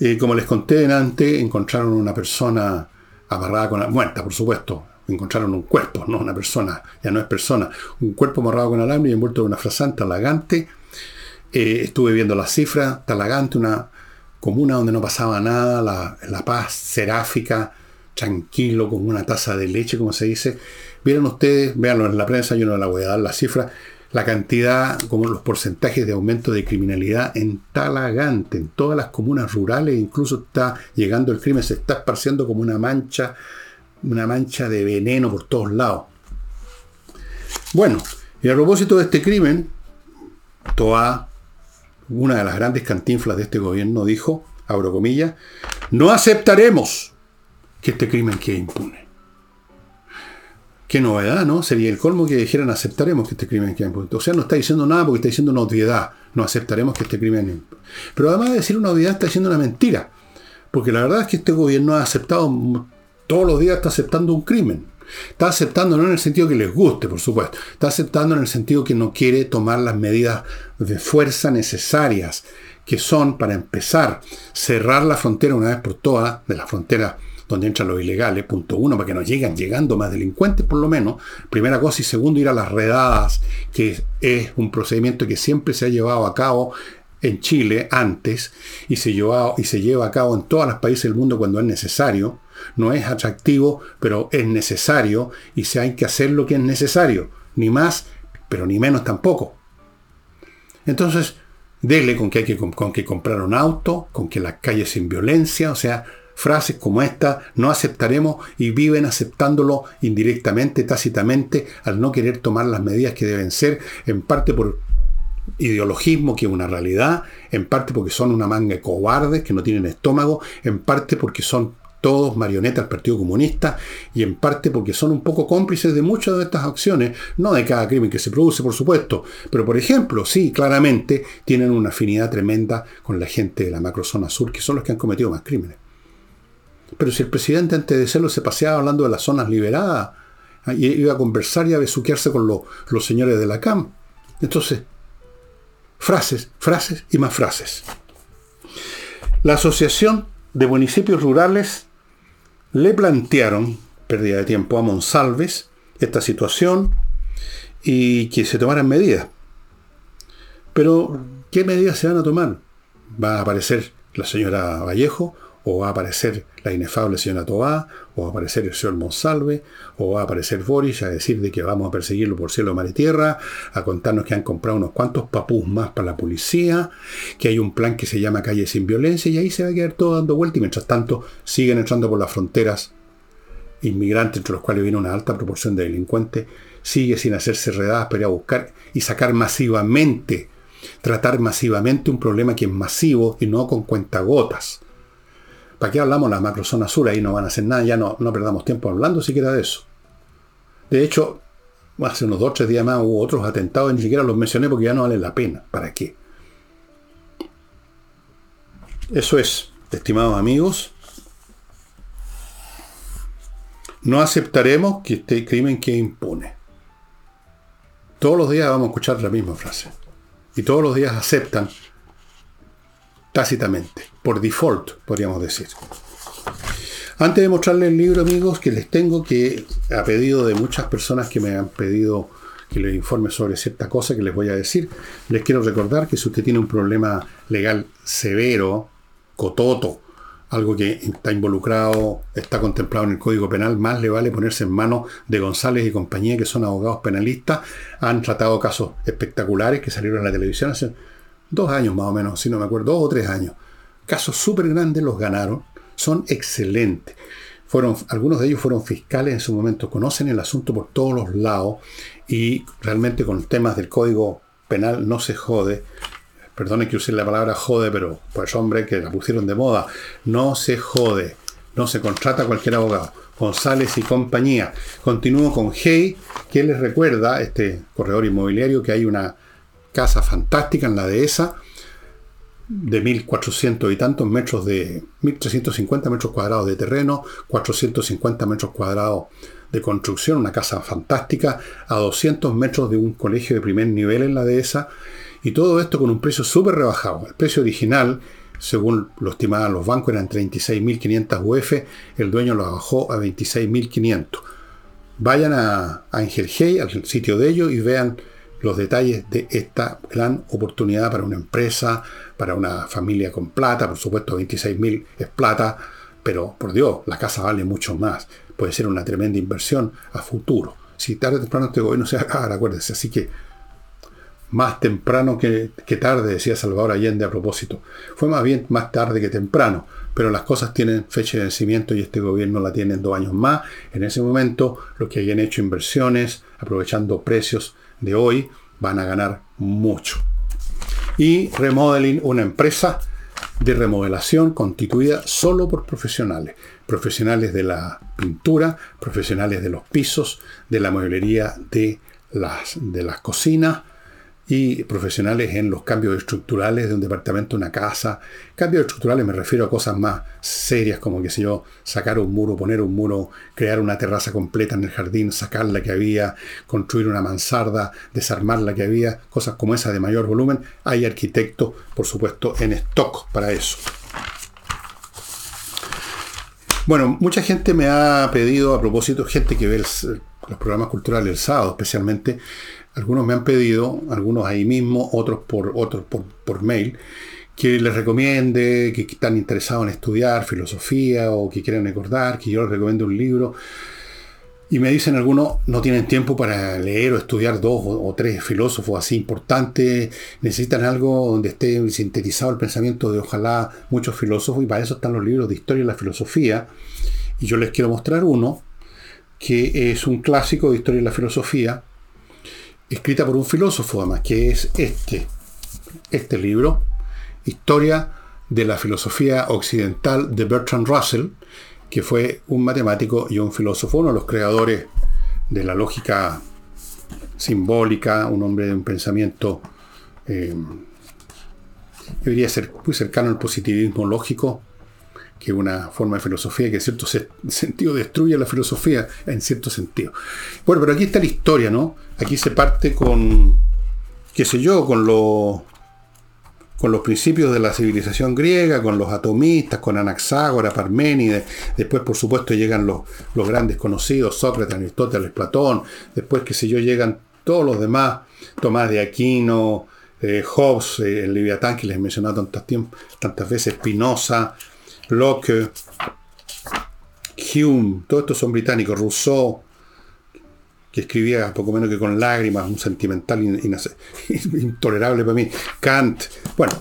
Eh, como les conté antes, encontraron una persona amarrada con muerta, por supuesto. Encontraron un cuerpo, no una persona, ya no es persona, un cuerpo amarrado con alambre y envuelto en una frazán talagante. Eh, estuve viendo las cifras, talagante, una comuna donde no pasaba nada, la, la paz seráfica, tranquilo, con una taza de leche, como se dice. Vieron ustedes, véanlo en la prensa, yo no la voy a dar la cifra, la cantidad, como los porcentajes de aumento de criminalidad en Talagante, en todas las comunas rurales, incluso está llegando el crimen, se está esparciendo como una mancha, una mancha de veneno por todos lados. Bueno, y a propósito de este crimen, Toa, una de las grandes cantinflas de este gobierno, dijo, abro comillas, no aceptaremos que este crimen quede impune. Qué novedad, ¿no? Sería el colmo que dijeran aceptaremos que este crimen quede impune. O sea, no está diciendo nada porque está diciendo una obviedad. No aceptaremos que este crimen. Pero además de decir una obviedad, está diciendo una mentira. Porque la verdad es que este gobierno ha aceptado, todos los días está aceptando un crimen. Está aceptando no en el sentido que les guste, por supuesto. Está aceptando en el sentido que no quiere tomar las medidas de fuerza necesarias, que son, para empezar, cerrar la frontera una vez por todas, de la frontera donde entran los ilegales, punto uno, para que no lleguen llegando más delincuentes por lo menos. Primera cosa y segundo, ir a las redadas, que es un procedimiento que siempre se ha llevado a cabo en Chile antes y se, y se lleva a cabo en todos los países del mundo cuando es necesario. No es atractivo, pero es necesario y se hay que hacer lo que es necesario. Ni más, pero ni menos tampoco. Entonces, dele con que hay que, con que comprar un auto, con que las calles sin violencia, o sea, frases como esta no aceptaremos y viven aceptándolo indirectamente, tácitamente, al no querer tomar las medidas que deben ser, en parte por ideologismo que es una realidad, en parte porque son una manga de cobardes que no tienen estómago, en parte porque son todos marionetas del Partido Comunista y en parte porque son un poco cómplices de muchas de estas acciones, no de cada crimen que se produce, por supuesto, pero por ejemplo, sí, claramente tienen una afinidad tremenda con la gente de la macrozona sur, que son los que han cometido más crímenes. Pero si el presidente antes de serlo se paseaba hablando de las zonas liberadas, ah, y iba a conversar y a besuquearse con los señores de la CAM, entonces, frases, frases y más frases. La Asociación de Municipios Rurales le plantearon, pérdida de tiempo, a Monsalves esta situación y que se tomaran medidas. Pero, ¿qué medidas se van a tomar? ¿Va a aparecer la señora Vallejo? ¿O va a aparecer la inefable señora Tobá? ¿O va a aparecer el señor Monsalve? ¿O va a aparecer Boris a decir de que vamos a perseguirlo por cielo, mar y tierra? A contarnos que han comprado unos cuantos papús más para la policía? Que hay un plan que se llama Calle sin Violencia y ahí se va a quedar todo dando vuelta y mientras tanto siguen entrando por las fronteras inmigrantes, entre los cuales viene una alta proporción de delincuentes, sigue sin hacerse redadas para ir a buscar y sacar masivamente, tratar masivamente un problema que es masivo y no con cuentagotas. ¿Para qué hablamos la macrozona sur? Ahí no van a hacer nada, ya no, no perdamos tiempo hablando siquiera de eso. De hecho, hace unos dos o tres días más hubo otros atentados, ni siquiera los mencioné porque ya no vale la pena. ¿Para qué? Eso es, estimados amigos. No aceptaremos que este crimen quede impune. Todos los días vamos a escuchar la misma frase. Y todos los días aceptan tácitamente, por default, podríamos decir. Antes de mostrarles el libro, amigos, que les tengo, que a pedido de muchas personas que me han pedido que les informe sobre cierta cosa que les voy a decir, les quiero recordar que si usted tiene un problema legal severo, cototo, algo que está involucrado, está contemplado en el Código Penal, más le vale ponerse en manos de González y compañía, que son abogados penalistas, han tratado casos espectaculares que salieron en la televisión hace dos años más o menos, si no me acuerdo, dos o tres años. Casos súper grandes los ganaron, son excelentes. Fueron, algunos de ellos fueron fiscales en su momento, conocen el asunto por todos los lados y realmente con temas del código penal no se jode. Perdone que use la palabra jode, pero pues hombre que la pusieron de moda. No se jode, no se contrata cualquier abogado. González y compañía. Continúo con Hey, que les recuerda, este corredor inmobiliario, que hay una casa fantástica en la dehesa, de 1.400 y tantos metros de 1.350 metros cuadrados de terreno, 450 metros cuadrados de construcción, una casa fantástica, a 200 metros de un colegio de primer nivel en la dehesa, y todo esto con un precio súper rebajado. El precio original, según lo estimaban los bancos, eran 36.500 UF, el dueño lo bajó a 26.500. Vayan a, a Hey, al sitio de ellos, y vean los detalles de esta gran oportunidad para una empresa, para una familia con plata. Por supuesto, 26 mil es plata, pero por Dios, la casa vale mucho más. Puede ser una tremenda inversión a futuro. Si tarde o temprano este gobierno se va a acabar, acuérdense. Así que más temprano que, que, tarde, decía Salvador Allende a propósito. Fue más bien más tarde que temprano, pero las cosas tienen fecha de vencimiento y este gobierno la tiene en dos años más. En ese momento, los que hayan hecho inversiones, aprovechando precios de hoy van a ganar mucho. Y Remodeling, una empresa de remodelación constituida solo por profesionales. Profesionales de la pintura, profesionales de los pisos, de la mueblería de las, de las cocinas, y profesionales en los cambios estructurales de un departamento, una casa. Cambios estructurales me refiero a cosas más serias como, que sé yo, sacar un muro, poner un muro, crear una terraza completa en el jardín, sacar la que había, construir una mansarda, desarmar la que había, cosas como esas de mayor volumen. Hay arquitectos, por supuesto, en stock para eso. Bueno, mucha gente me ha pedido, a propósito, gente que ve los programas culturales el sábado especialmente, algunos me han pedido, algunos ahí mismo, otros por, otros por, mail, que les recomiende, que están interesados en estudiar filosofía o que quieren recordar, que yo les recomiende un libro. Y me dicen algunos, no tienen tiempo para leer o estudiar dos o, tres filósofos así importantes, necesitan algo donde esté sintetizado el pensamiento de ojalá muchos filósofos, y para eso están los libros de historia y la filosofía. Y yo les quiero mostrar uno, que es un clásico de historia y la filosofía, escrita por un filósofo además, que es este, este libro, Historia de la Filosofía Occidental de Bertrand Russell, que fue un matemático y un filósofo, uno de los creadores de la lógica simbólica, un hombre de un pensamiento, eh, ser muy cercano al positivismo lógico, que una forma de filosofía que en cierto sentido destruye la filosofía, en cierto sentido. Bueno, pero aquí está la historia, ¿no? Aquí se parte con, qué sé yo, con los con los principios de la civilización griega, con los atomistas, con Anaxágora, Parménides, después por supuesto llegan los, los grandes conocidos, Sócrates, Aristóteles, Platón, después qué sé yo, llegan todos los demás, Tomás de Aquino, eh, Hobbes, eh, el que les he mencionado tantas, tantas veces, Spinoza, Locke, Hume, todos estos son británicos, Rousseau, escribía poco menos que con lágrimas, un sentimental intolerable para mí, Kant. Bueno,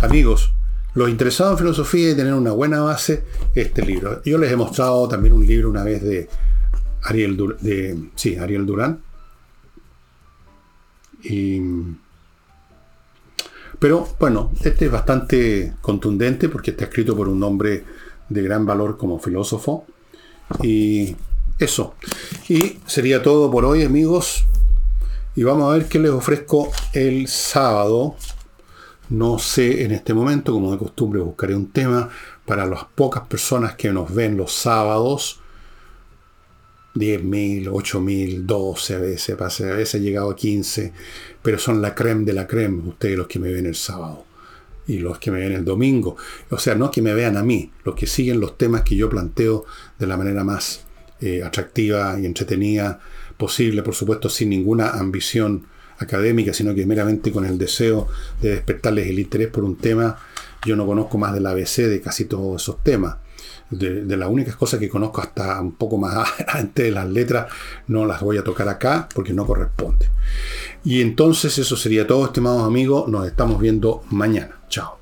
amigos, los interesados en filosofía y tener una buena base, este libro. Yo les he mostrado también un libro una vez de Ariel, de, sí, Ariel Durán. Y pero bueno, este es bastante contundente porque está escrito por un hombre de gran valor como filósofo. Y eso. Y sería todo por hoy, amigos. Y vamos a ver qué les ofrezco el sábado. No sé en este momento, como de costumbre, buscaré un tema para las pocas personas que nos ven los sábados. 10.000, 8.000, 12 a veces, a veces he llegado a 15, pero son la creme de la creme, ustedes los que me ven el sábado y los que me ven el domingo. O sea, no que me vean a mí, los que siguen los temas que yo planteo de la manera más eh, atractiva y entretenida posible, por supuesto, sin ninguna ambición académica, sino que meramente con el deseo de despertarles el interés por un tema. Yo no conozco más del ABC de casi todos esos temas de, las únicas cosas que conozco hasta un poco más antes de las letras, no las voy a tocar acá porque no corresponde. Y entonces eso sería todo, estimados amigos. Nos estamos viendo mañana. Chao.